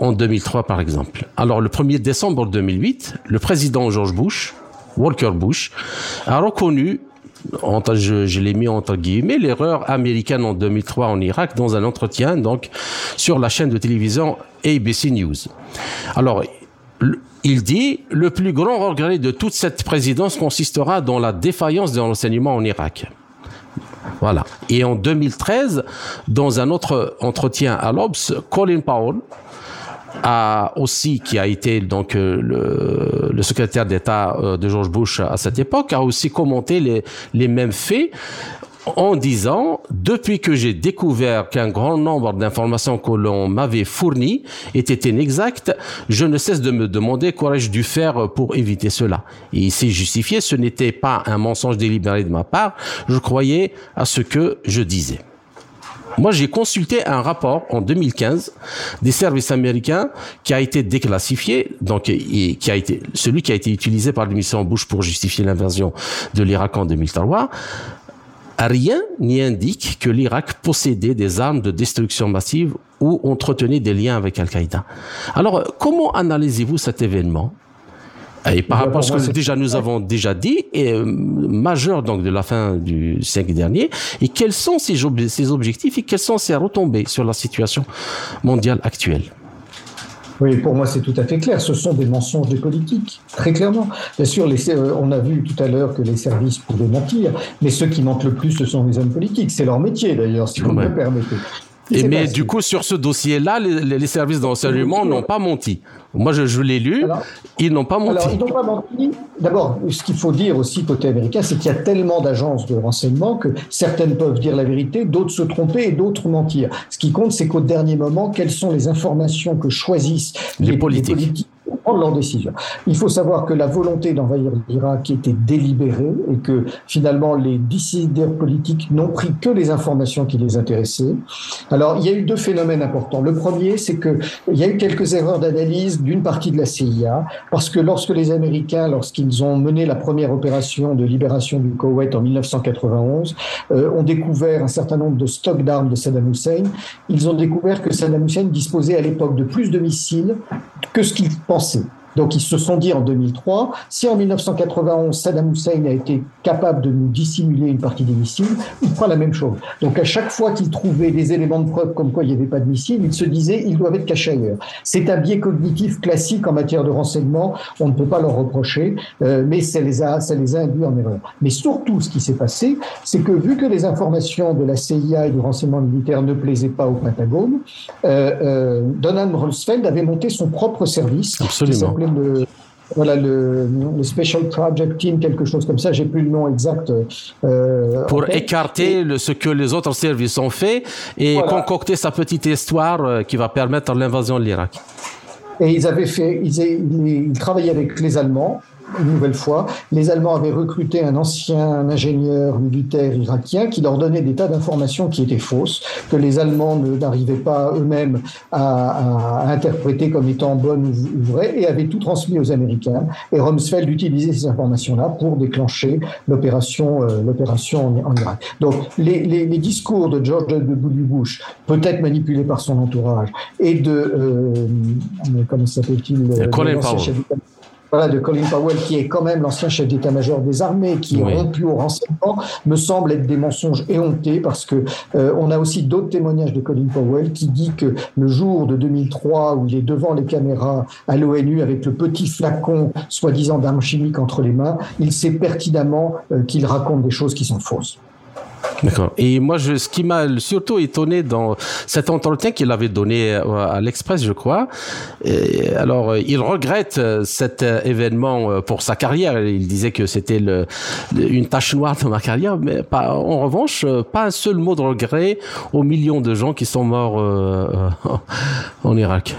en 2003, par exemple. Alors, le 1er décembre 2008, le président George Bush, Walker Bush, a reconnu je l'ai mis entre guillemets, l'erreur américaine en 2003 en Irak dans un entretien donc sur la chaîne de télévision ABC News. Alors, il dit le plus grand regret de toute cette présidence consistera dans la défaillance de l'enseignement en Irak. Voilà. Et en 2013, dans un autre entretien à l'Obs, Colin Powell, a aussi, qui a été donc euh, le, le secrétaire d'État euh, de George Bush à cette époque, a aussi commenté les, les mêmes faits en disant depuis que j'ai découvert qu'un grand nombre d'informations que l'on m'avait fournies étaient inexactes, je ne cesse de me demander qu'aurais-je dû faire pour éviter cela. Et il s'est justifié, ce n'était pas un mensonge délibéré de ma part, je croyais à ce que je disais. Moi, j'ai consulté un rapport en 2015 des services américains qui a été déclassifié, donc qui a été celui qui a été utilisé par l'émission Bush pour justifier l'invasion de l'Irak en 2003. Rien n'y indique que l'Irak possédait des armes de destruction massive ou entretenait des liens avec Al-Qaïda. Alors, comment analysez-vous cet événement? Et par rapport à ce que déjà nous avons déjà dit, est euh, majeur donc de la fin du siècle dernier, et quels sont ces, ces objectifs et quelles sont ces retombées sur la situation mondiale actuelle? Oui, pour moi, c'est tout à fait clair. Ce sont des mensonges des politiques, très clairement. Bien sûr, les, on a vu tout à l'heure que les services pouvaient mentir, mais ceux qui mentent le plus, ce sont les hommes politiques. C'est leur métier, d'ailleurs, si vous me permettez. Et mais du coup, sur ce dossier-là, les, les, services d'enseignement n'ont pas menti. Moi, je, je l'ai lu, alors, ils n'ont pas menti. Alors, ils n'ont pas menti. D'abord, ce qu'il faut dire aussi côté américain, c'est qu'il y a tellement d'agences de renseignement que certaines peuvent dire la vérité, d'autres se tromper et d'autres mentir. Ce qui compte, c'est qu'au dernier moment, quelles sont les informations que choisissent les, les politiques, les politiques pour prendre leurs décisions. Il faut savoir que la volonté d'envahir l'Irak était délibérée et que finalement les décideurs politiques n'ont pris que les informations qui les intéressaient. Alors, il y a eu deux phénomènes importants. Le premier, c'est que il y a eu quelques erreurs d'analyse d'une partie de la CIA parce que lorsque les Américains, lorsqu'ils ont mené la première opération de libération du Koweït en 1991, euh, ont découvert un certain nombre de stocks d'armes de Saddam Hussein, ils ont découvert que Saddam Hussein disposait à l'époque de plus de missiles que ce qu'il pensait. consigo. Donc ils se sont dit en 2003, si en 1991 Saddam Hussein a été capable de nous dissimuler une partie des missiles, il fera la même chose. Donc à chaque fois qu'il trouvait des éléments de preuve comme quoi il n'y avait pas de missiles, il se disait ils doivent être cachés ailleurs. C'est un biais cognitif classique en matière de renseignement, on ne peut pas leur reprocher, euh, mais ça les, a, ça les a induits en erreur. Mais surtout ce qui s'est passé, c'est que vu que les informations de la CIA et du renseignement militaire ne plaisaient pas au Pentagone, euh, euh, Donald Rumsfeld avait monté son propre service. Absolument le, voilà le, le, Special Project Team, quelque chose comme ça, j'ai plus le nom exact. Euh, Pour écarter le, ce que les autres services ont fait et voilà. concocter sa petite histoire euh, qui va permettre l'invasion de l'Irak. Et ils avaient fait, ils, ils, ils, travaillaient avec les Allemands une nouvelle fois, les Allemands avaient recruté un ancien ingénieur militaire irakien qui leur donnait des tas d'informations qui étaient fausses, que les Allemands n'arrivaient pas eux-mêmes à, interpréter comme étant bonnes ou, vraies, et avaient tout transmis aux Américains. Et Rumsfeld utilisait ces informations-là pour déclencher l'opération euh, l'opération en, Irak. Donc les, discours de George W. Bush, peut-être manipulés par son entourage, et de, euh, comment s'appelle-t-il Colin Powell de Colin Powell, qui est quand même l'ancien chef d'état-major des armées, qui est rompu au renseignement, me semble être des mensonges éhontés parce que euh, on a aussi d'autres témoignages de Colin Powell qui dit que le jour de 2003 où il est devant les caméras à l'ONU avec le petit flacon soi-disant d'armes chimiques entre les mains, il sait pertinemment euh, qu'il raconte des choses qui sont fausses. Et moi, je, ce qui m'a surtout étonné dans cet entretien qu'il avait donné euh, à l'Express, je crois, alors euh, il regrette euh, cet événement pour sa carrière. Il disait que c'était une tache noire dans ma carrière, mais pas, en revanche, pas un seul mot de regret aux millions de gens qui sont morts en Irak.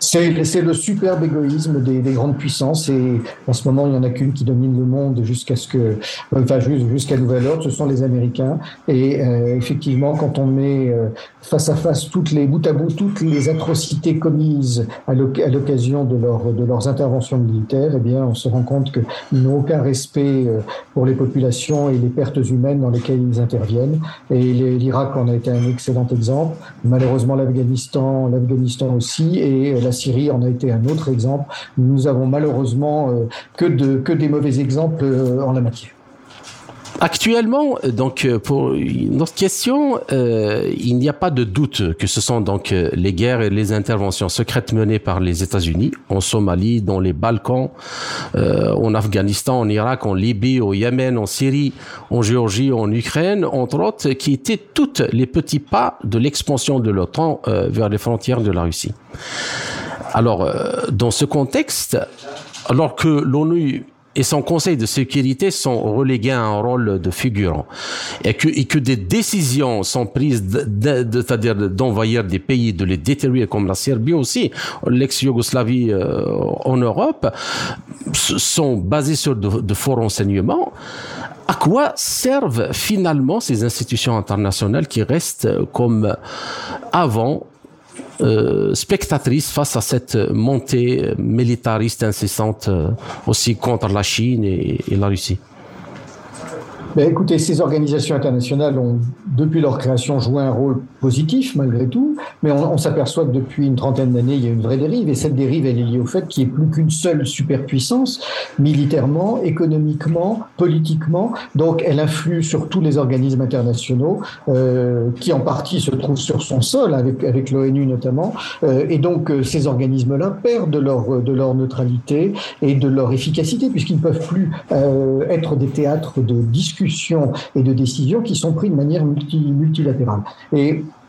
C'est le superbe égoïsme des, des, grandes puissances et en ce moment il n'y en a qu'une qui domine le monde jusqu'à ce que, enfin jusqu'à nouvel ordre, ce sont les Américains. Et euh, effectivement, quand on met euh, face à face toutes les bout à bout toutes les atrocités commises à l'occasion de, leur, de leurs interventions militaires, eh bien on se rend compte qu'ils n'ont aucun respect euh, pour les populations et les pertes humaines dans lesquelles ils interviennent. Et l'Irak en a été un excellent exemple. Malheureusement l'Afghanistan, l'Afghanistan aussi et la Syrie en a été un autre exemple. Nous avons malheureusement euh, que, que des mauvais exemples euh, en la matière. Actuellement, donc pour notre question, euh, il n'y a pas de doute que ce sont donc les guerres et les interventions secrètes menées par les États-Unis en Somalie, dans les Balkans, en Afghanistan, en Irak, en Libye, au Yémen, en Syrie, en Géorgie, en Ukraine, entre autres, qui étaient toutes les petits pas de l'expansion de l'OTAN vers les frontières de la Russie. Alors, euh, dans ce contexte, alors que l'ONU et son Conseil de sécurité sont relégués à un rôle de figurant et que, et que des décisions sont prises, c'est-à-dire d'envahir des pays, de les détruire comme la Serbie aussi, l'ex-Yougoslavie euh, en Europe, sont basées sur de, de forts renseignements. À quoi servent finalement ces institutions internationales qui restent comme avant euh, spectatrice face à cette montée militariste incessante euh, aussi contre la Chine et la Russie ben, écoutez, ces organisations internationales ont, depuis leur création, joué un rôle positif malgré tout, mais on, s'aperçoit que depuis une trentaine d'années, il y a une vraie dérive, et cette dérive, elle est liée au fait qu'il n'y ait plus qu'une seule superpuissance, militairement, économiquement, politiquement, donc elle influe sur tous les organismes internationaux, euh, qui en partie se trouvent sur son sol, avec, l'ONU notamment, euh, et donc euh, ces organismes-là perdent leur, de leur neutralité et de leur efficacité, puisqu'ils ne peuvent plus être des théâtres de discussion et de décisions qui sont prises de manière multilatérale.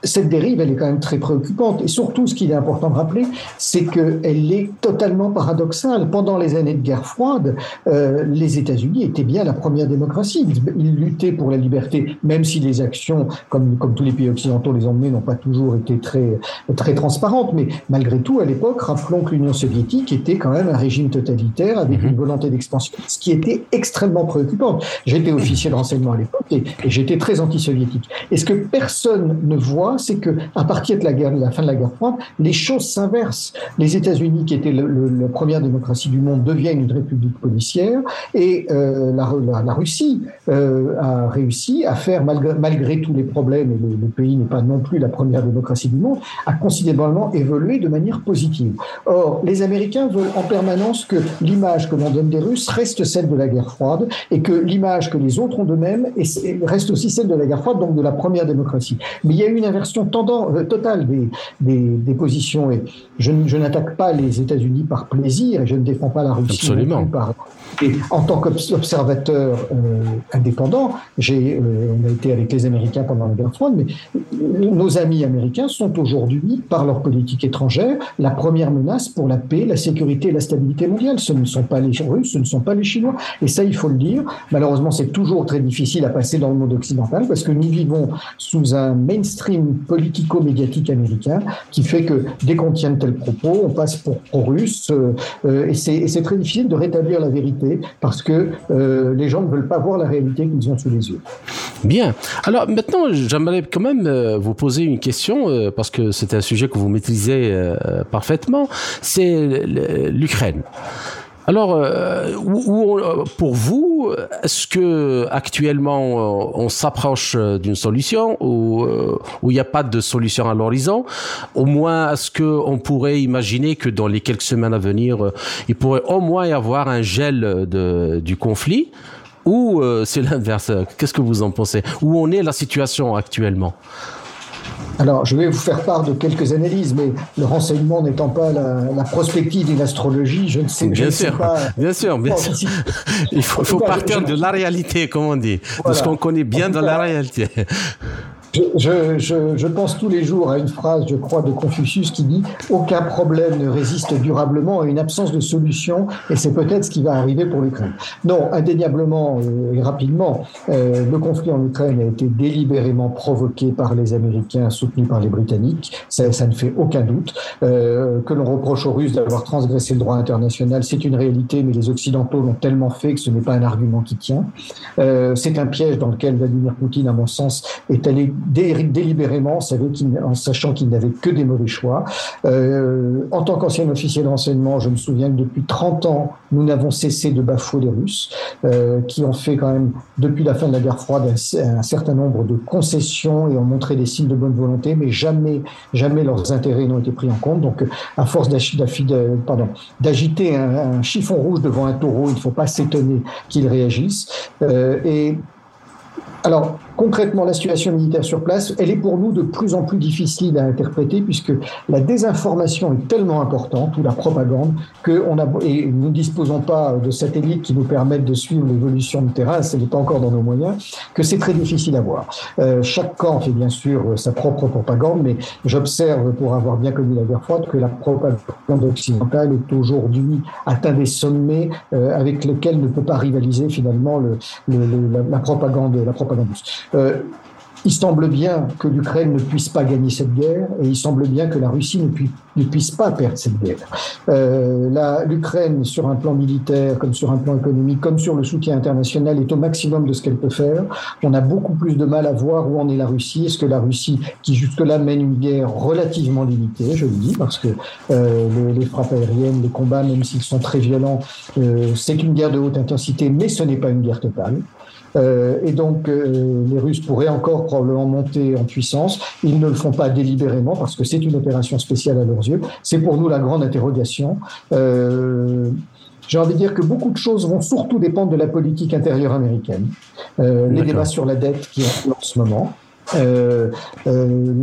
Cette dérive, elle est quand même très préoccupante. Et surtout, ce qu'il est important de rappeler, c'est qu'elle est totalement paradoxale. Pendant les années de guerre froide, euh, les États-Unis étaient bien la première démocratie. Ils, luttaient pour la liberté, même si les actions, comme, comme tous les pays occidentaux les ont menées, n'ont pas toujours été très, très transparentes. Mais malgré tout, à l'époque, rappelons que l'Union soviétique était quand même un régime totalitaire avec mhm. une volonté d'expansion, ce qui était extrêmement préoccupant. J'étais officier de renseignement à l'époque et, et j'étais très anti-soviétique. Et ce que personne ne voit, c'est que à partir de la, fin de la guerre froide, les choses s'inversent. Les États-Unis, qui étaient la première démocratie du monde, deviennent une république policière, et euh, la, Russie euh, a réussi à faire, malgré, tous les problèmes, et le, pays n'est pas non plus la première démocratie du monde, à considérablement évoluer de manière positive. Or, les Américains veulent en permanence que l'image que l'on donne des Russes reste celle de la guerre froide, et que l'image que les autres ont d'eux-mêmes reste aussi celle de la guerre froide, donc de la première démocratie. Mais il y a eu une inversion euh, totale des, des, positions. Et je, je n'attaque pas les États-Unis par plaisir et je ne défends pas la Russie Absolument. par, Et en tant qu'observateur euh, indépendant, euh, on a été avec les Américains pendant la guerre froide, mais nos amis américains sont aujourd'hui, par leur politique étrangère, la première menace pour la paix, la sécurité et la stabilité mondiale. Ce ne sont pas les Russes, ce ne sont pas les Chinois. Et ça, il faut le dire. Malheureusement, c'est toujours très difficile à passer dans le monde occidental parce que nous vivons sous un mainstream politico-médiatique américain qui fait que dès qu'on tient de tels propos, on passe pour pro-russe. Euh, et c'est très difficile de rétablir la vérité parce que euh, les gens ne veulent pas voir la réalité qu'ils ont sous les yeux. Bien. Alors maintenant, j'aimerais quand même euh, vous poser une question euh, parce que c'est un sujet que vous maîtrisez parfaitement. C'est l'Ukraine. Alors, où, pour vous, est-ce que actuellement on s'approche d'une solution ou il n'y a pas de solution à l'horizon? Au moins, est-ce qu'on pourrait imaginer que dans les quelques semaines à venir, il pourrait au moins y avoir un gel du conflit? Ou c'est l'inverse Qu'est-ce que vous en pensez? Où on est la situation actuellement? Alors, je vais vous faire part de quelques analyses, mais le renseignement n'étant pas la, prospective et l'astrologie, je ne sais, bien sûr, sais pas. Bien sûr, bien sûr. Il faut, partir de la réalité, comme on dit, de ce qu'on connaît bien dans la réalité. Je, je, je, pense tous les jours à une phrase, je crois, de Confucius qui dit Aucun problème ne résiste durablement à une absence de solution, et c'est peut-être ce qui va arriver pour l'Ukraine. Non, indéniablement euh, et rapidement, euh, le conflit en Ukraine a été délibérément provoqué par les Américains, soutenu par les Britanniques, ça, ça ne fait aucun doute. Euh, que l'on reproche aux Russes d'avoir transgressé le droit international, c'est une réalité, mais les Occidentaux l'ont tellement fait que ce n'est pas un argument qui tient. Euh, c'est un piège dans lequel Vladimir Poutine, à mon sens, est allé délibérément, en sachant qu'il n'avait que des mauvais choix. Euh, en tant qu'ancien officier de renseignement, je me souviens que depuis 30 ans, nous n'avons cessé de bafouer les Russes, euh, qui ont fait quand même, depuis la fin de la guerre froide, un, certain nombre de concessions et ont montré des signes de bonne volonté, mais jamais, jamais leurs intérêts n'ont été pris en compte. Donc, à force d'agiter un, chiffon rouge devant un taureau, il ne faut pas s'étonner qu'ils réagissent. Euh, et alors, concrètement, la situation militaire sur place, elle est pour nous de plus en plus difficile à interpréter puisque la désinformation est tellement importante, ou la propagande, que on a, et nous ne disposons pas de satellites qui nous permettent de suivre l'évolution du terrain, ce n'est pas encore dans nos moyens, que c'est très difficile à voir. Euh, chaque camp fait bien sûr sa propre propagande, mais j'observe, pour avoir bien connu la guerre froide, que la propagande occidentale est aujourd'hui atteint des sommets euh, avec lesquels ne peut pas rivaliser finalement le, le, la, la propagande, la propagande russe. Euh, il semble bien que l'Ukraine ne puisse pas gagner cette guerre et il semble bien que la Russie ne, puisse, pas perdre cette guerre. Euh, L'Ukraine, sur un plan militaire, comme sur un plan économique, comme sur le soutien international, est au maximum de ce qu'elle peut faire. On a beaucoup plus de mal à voir où en est la Russie. Est-ce que la Russie, qui jusque-là mène une guerre relativement limitée, je le dis, parce que euh, les, les, frappes aériennes, les combats, même s'ils sont très violents, euh, c'est une guerre de haute intensité, mais ce n'est pas une guerre totale. Euh, et donc, euh, les Russes pourraient encore probablement monter en puissance. Ils ne le font pas délibérément parce que c'est une opération spéciale à leurs yeux. C'est pour nous la grande interrogation. Euh, j'ai envie de dire que beaucoup de choses vont surtout dépendre de la politique intérieure américaine. Euh, les débats sur la dette qui ont en ce moment, euh, euh,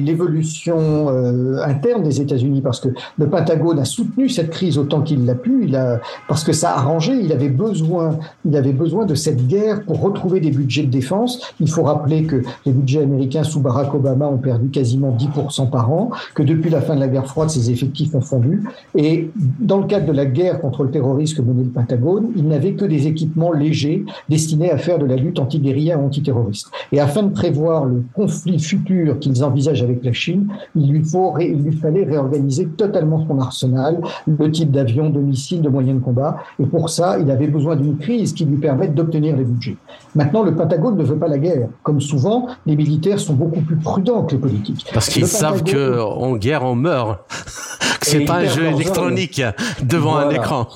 l'évolution euh, interne des États-Unis, parce que le Pentagone a soutenu cette crise autant qu'il l'a pu, il a, parce que ça a arrangé, il avait besoin, il avait besoin de cette guerre pour retrouver des budgets de défense. Il faut rappeler que les budgets américains sous Barack Obama ont perdu quasiment 10% par an, que depuis la fin de la guerre froide, ces effectifs ont fondu. Et dans le cadre de la guerre contre le terrorisme que menait le Pentagone, il n'avait que des équipements légers destinés à faire de la lutte anti-guérilla ou antiterroriste. Et afin de prévoir le conflit futur qu'ils envisagent avec la Chine, il lui, faut, il lui fallait réorganiser totalement son arsenal, le type d'avion, de missiles, de moyens de combat. Et pour ça, il avait besoin d'une crise qui lui permette d'obtenir les budgets. Maintenant, le Pentagone ne veut pas la guerre. Comme souvent, les militaires sont beaucoup plus prudents que les politiques. Parce qu'ils savent qu'en guerre, on meurt. c'est pas un jeu électronique devant un écran.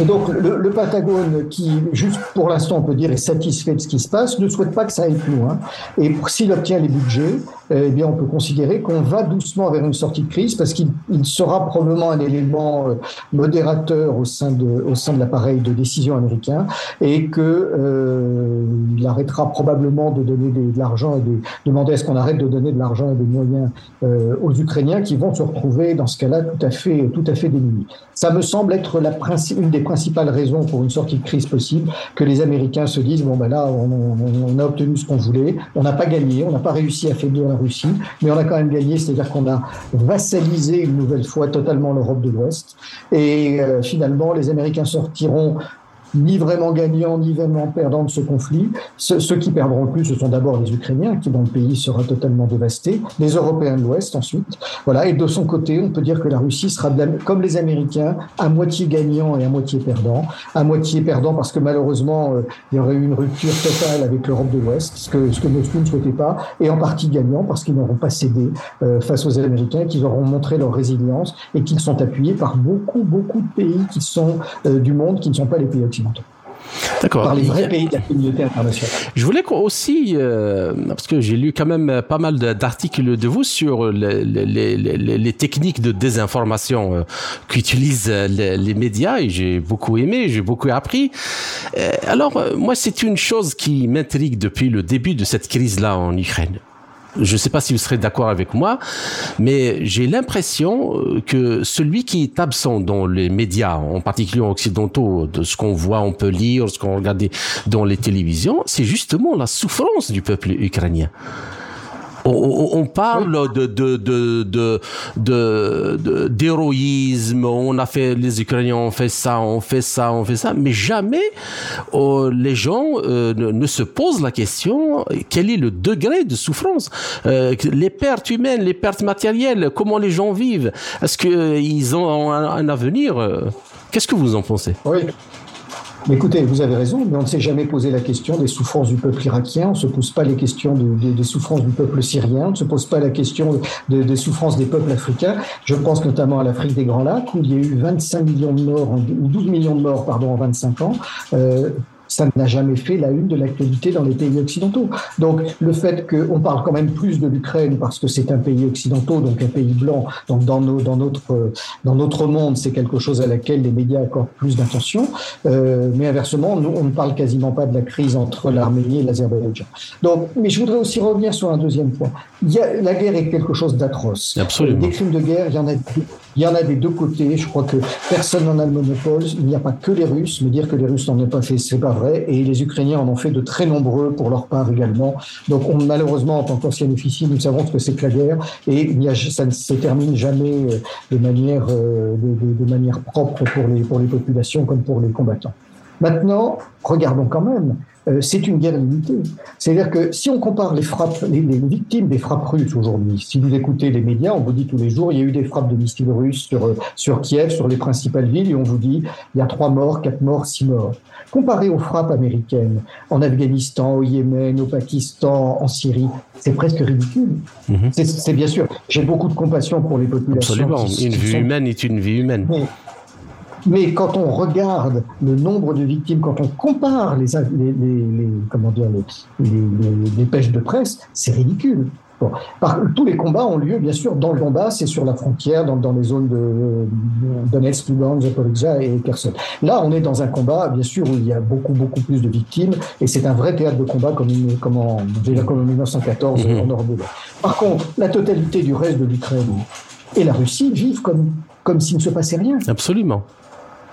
Et donc, le, le, Pentagone, qui, juste pour l'instant, on peut dire, est satisfait de ce qui se passe, ne souhaite pas que ça aille plus loin. Et s'il obtient les budgets, eh bien, on peut considérer qu'on va doucement vers une sortie de crise parce qu'il sera probablement un élément euh, modérateur au sein de, l'appareil de décision américain et que euh, il arrêtera probablement de donner de l'argent et de demander à ce qu'on arrête de donner de l'argent et des moyens euh, aux Ukrainiens qui vont se retrouver dans ce cas-là tout à fait, tout à fait démunis. Ça me semble être la une des principales raisons pour une sortie de crise possible que les Américains se disent bon ben là on, a obtenu ce qu'on voulait, on n'a pas gagné, on n'a pas réussi à affaiblir la Russie, mais on a quand même gagné, c'est-à-dire qu'on a vassalisé une nouvelle fois totalement l'Europe de l'Ouest. Et euh, finalement les Américains sortiront ni vraiment gagnant, ni vraiment perdant de ce conflit. ceux qui perdront le plus, ce sont d'abord les Ukrainiens, qui dans le pays sera totalement dévasté, les Européens de l'Ouest ensuite. Voilà. Et de son côté, on peut dire que la Russie sera, comme les Américains, à moitié gagnant et à moitié perdant. À moitié perdant parce que malheureusement, euh, il y aurait eu une rupture totale avec l'Europe de l'Ouest, ce que, ce que Moscou ne souhaitait pas, et en partie gagnant parce qu'ils n'auront pas cédé euh, face aux Américains, qu'ils auront montré leur résilience et qu'ils sont appuyés par beaucoup, beaucoup de pays qui sont euh, du monde, qui ne sont pas les pays occidentaux. D'accord. Par les vrais pays de la communauté internationale. Je voulais aussi, euh, parce que j'ai lu quand même pas mal d'articles de vous sur les, les, les, les techniques de désinformation euh, qu'utilisent les, médias, et j'ai beaucoup aimé, j'ai beaucoup appris. Euh, alors, moi, c'est une chose qui m'intrigue depuis le début de cette crise-là en Ukraine je ne sais pas si vous serez d'accord avec moi, mais j'ai l'impression euh, que celui qui est absent dans les médias, en particulier occidentaux, de ce qu'on voit, on peut lire, ce qu'on regarde dans les télévisions, c'est justement la souffrance du peuple ukrainien. On, parle de, d'héroïsme, on a fait, les Ukrainiens ont fait ça, on fait ça, on fait ça, mais jamais oh, les gens euh, ne, se posent la question quel est le degré de souffrance, euh, les pertes humaines, les pertes matérielles, comment les gens vivent, est-ce qu'ils ont un, un avenir Qu'est-ce que vous en pensez? Oui écoutez, vous avez raison, mais on ne s'est jamais posé la question des souffrances du peuple irakien, on ne se pose pas les questions des souffrances du peuple syrien, on ne se pose pas la question des souffrances des peuples africains. Je pense notamment à l'Afrique des Grands Lacs, où il y a eu 25 millions de morts, ou 12 millions de morts, pardon, en 25 ans. Euh, ça n'a jamais fait la une de l'actualité dans les pays occidentaux. Donc le fait qu'on parle quand même plus de l'Ukraine parce que c'est un pays occidentaux, donc un pays blanc, donc dans, nos, dans, notre, dans notre monde, c'est quelque chose à laquelle les médias accordent plus d'attention. Euh, mais inversement, nous, on ne parle quasiment pas de la crise entre l'Arménie et l'Azerbaïdjan. Donc, mais je voudrais aussi revenir sur un deuxième point. Il y a, la guerre est quelque chose d'atroce. Absolument. Des crimes de guerre, il y en a il y en a des deux côtés. Je crois que personne n'en a le monopole. Il n'y a pas que les Russes. Me dire que les Russes n'en ont pas fait, c'est pas vrai. Et les Ukrainiens en ont fait de très nombreux pour leur part également. Donc, on, malheureusement, en tant qu'ancien officier, nous savons ce que c'est que la guerre. Et ça ne se termine jamais euh, de manière, euh, de, manière propre pour les, pour les populations comme pour les combattants. Maintenant, regardons quand même c'est une guerre limitée. C'est-à-dire que si on compare les frappes, les, victimes des frappes russes aujourd'hui, si vous écoutez les médias, on vous dit tous les jours, il y a eu des frappes de missiles russes sur, euh, sur Kiev, sur les principales villes, et on vous dit, il y a trois morts, quatre morts, six morts. Comparé aux frappes américaines en Afghanistan, au Yémen, au Pakistan, en Syrie, c'est presque ridicule. Mhm. C'est bien sûr. J'ai beaucoup de compassion pour les populations. Absolument. une vie humaine est une vie humaine. Mais quand on regarde le nombre de victimes, quand on compare les, les, les, comment dire, les, les, pêches de presse, c'est ridicule. Bon. Par, tous les combats ont lieu, bien sûr, dans le Donbass et sur la frontière, dans, dans les zones de, Donetsk, Lugansk, Zaporizhia et Kherson. Là, on est dans un combat, bien sûr, où il y a beaucoup, beaucoup plus de victimes, et c'est un vrai théâtre de combat comme, comme, en, déjà comme en 1914 mhm. en l'Est. Par contre, la totalité du reste de l'Ukraine et la Russie vivent comme, comme s'il ne se passait rien. Absolument.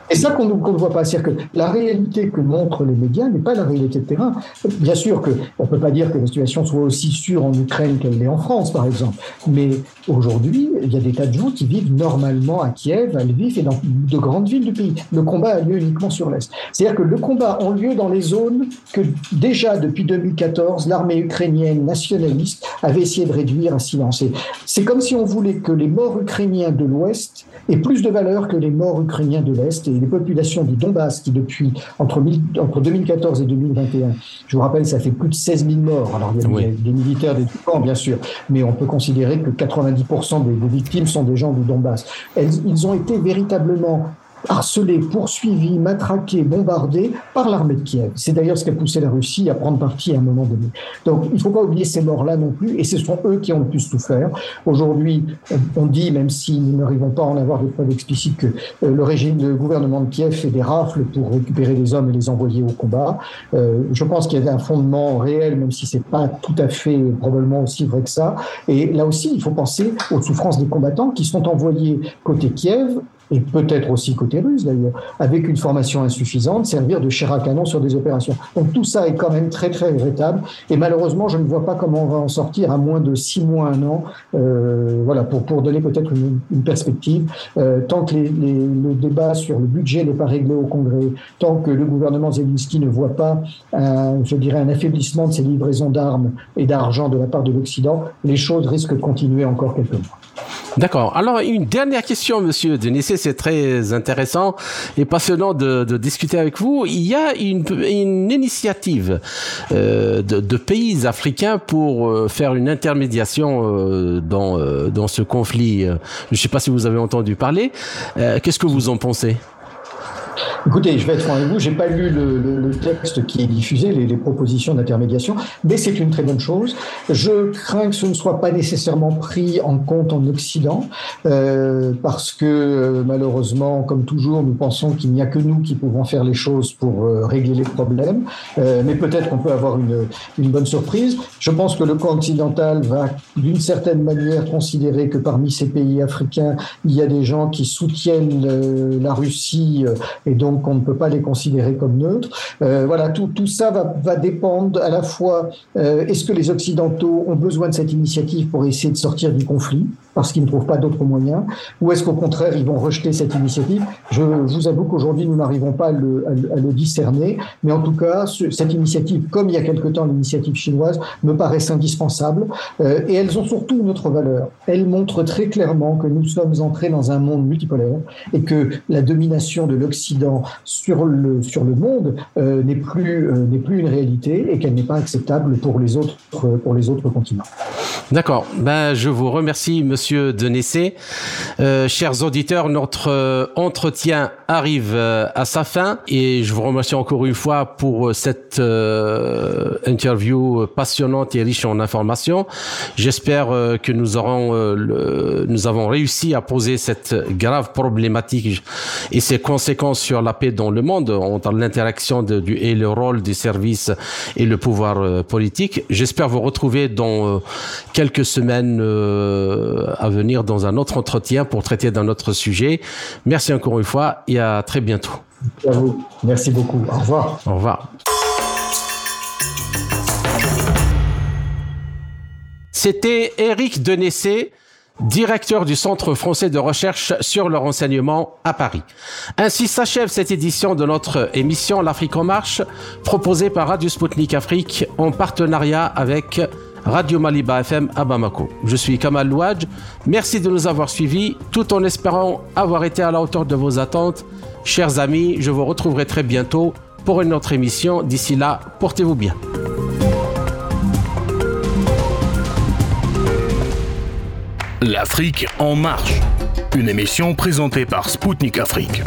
Et ça qu'on ne voit pas. C'est-à-dire que la réalité que montrent les médias n'est pas la réalité de terrain. Bien sûr qu'on ne peut pas dire que la situation soit aussi sûre en Ukraine qu'elle l'est en France, par exemple. Mais aujourd'hui, il y a des tas de gens qui vivent normalement à Kiev, à Lviv et dans de grandes villes du pays. Le combat a lieu uniquement sur l'Est. C'est-à-dire que le combat a lieu dans les zones que déjà depuis 2014, l'armée ukrainienne nationaliste avait essayé de réduire à silencer. C'est comme si on voulait que les morts ukrainiens de l'Ouest aient plus de valeur que les morts ukrainiens de l'Est les populations du Donbass qui, depuis entre, entre 2014 et 2021, je vous rappelle, ça fait plus de 16 000 morts. Alors, il y a des, militaires des camps, bien sûr, mais on peut considérer que 90% des, des, victimes sont des gens du Donbass. ils ont été véritablement harcelés, poursuivis, matraqués, bombardés par l'armée de Kiev. C'est d'ailleurs ce qui a poussé la Russie à prendre parti à un moment donné. Donc il ne faut pas oublier ces morts-là non plus, et ce sont eux qui ont le plus souffert. Aujourd'hui, on dit, même si nous n'arrivons pas à en avoir de preuves explicites, que euh, le régime, le gouvernement de Kiev fait des rafles pour récupérer les hommes et les envoyer au combat. Euh, je pense qu'il y a un fondement réel, même si c'est pas tout à fait probablement aussi vrai que ça. Et là aussi, il faut penser aux souffrances des combattants qui sont envoyés côté Kiev et peut-être aussi côté russe d'ailleurs, avec une formation insuffisante, servir de chair à canon sur des opérations. Donc tout ça est quand même très très regrettable et malheureusement je ne vois pas comment on va en sortir à moins de six mois, un an, euh, voilà, pour, pour donner peut-être une, une, perspective. Euh, tant que les, les, le débat sur le budget n'est pas réglé au Congrès, tant que le gouvernement Zelensky ne voit pas, un, je dirais, un affaiblissement de ses livraisons d'armes et d'argent de la part de l'Occident, les choses risquent de continuer encore quelques mois. D'accord. Alors, une dernière question, monsieur Denis, c'est très intéressant et passionnant de, discuter avec vous. Il y a une, initiative euh, de, pays africains pour euh, faire une intermédiation euh, dans, dans ce conflit. Je ne sais pas si vous avez entendu parler. Qu'est-ce que vous en pensez? Écoutez, je vais être franc avec vous, j'ai pas lu le, texte qui est diffusé, les, propositions d'intermédiation, mais c'est une très bonne chose. Je crains que ce ne soit pas nécessairement pris en compte en Occident, euh, parce que euh, malheureusement, comme toujours, nous pensons qu'il n'y a que nous qui pouvons faire les choses pour euh, régler les problèmes, mais peut-être qu'on peut avoir une, une bonne surprise. Je pense que le camp occidental va d'une certaine manière considérer que parmi ces pays africains, il y a des gens qui soutiennent la Russie et donc on ne peut pas les considérer comme neutres. Euh, voilà, tout, tout ça va, va, dépendre à la fois, euh, est-ce que les Occidentaux ont besoin de cette initiative pour essayer de sortir du conflit parce qu'ils ne trouvent pas d'autres moyens, ou est-ce qu'au contraire, ils vont rejeter cette initiative? Je vous avoue qu'aujourd'hui, nous n'arrivons pas à le, discerner, mais en tout cas, ce, cette initiative, comme il y a quelque temps l'initiative chinoise, me paraissent indispensables, euh, et elles ont surtout une autre valeur. Elles montrent très clairement que nous sommes entrés dans un monde multipolaire, et que la domination de l'Occident sur le, monde euh, n'est plus, euh, plus une réalité, et qu'elle n'est pas acceptable pour les autres, pour les autres continents. D'accord. Ben, je vous remercie, monsieur Monsieur Denessé. Euh, chers auditeurs, notre euh, entretien arrive euh, à sa fin et je vous remercie encore une fois pour cette interview passionnante et riche en informations. J'espère que nous avons réussi à poser cette grave problématique et ses conséquences sur la paix dans le monde entre l'interaction et le rôle du service et le pouvoir politique. J'espère vous retrouver dans quelques semaines à venir dans un autre entretien pour traiter d'un autre sujet. Merci encore une fois et à très bientôt. À vous. Merci beaucoup. Au revoir. Au revoir. C'était Eric Denessé, directeur du Centre français de recherche sur le renseignement à Paris. Ainsi s'achève cette édition de notre émission L'Afrique en marche, proposée par Radio Sputnik Afrique en partenariat avec Radio Maliba FM à Bamako. Je suis Kamal Louadj. Merci de nous avoir suivis, tout en espérant avoir été à la hauteur de vos attentes. Chers amis, je vous retrouverai très bientôt pour une autre émission. D'ici là, portez-vous bien. L'Afrique en marche, une émission présentée par Spoutnik Afrique.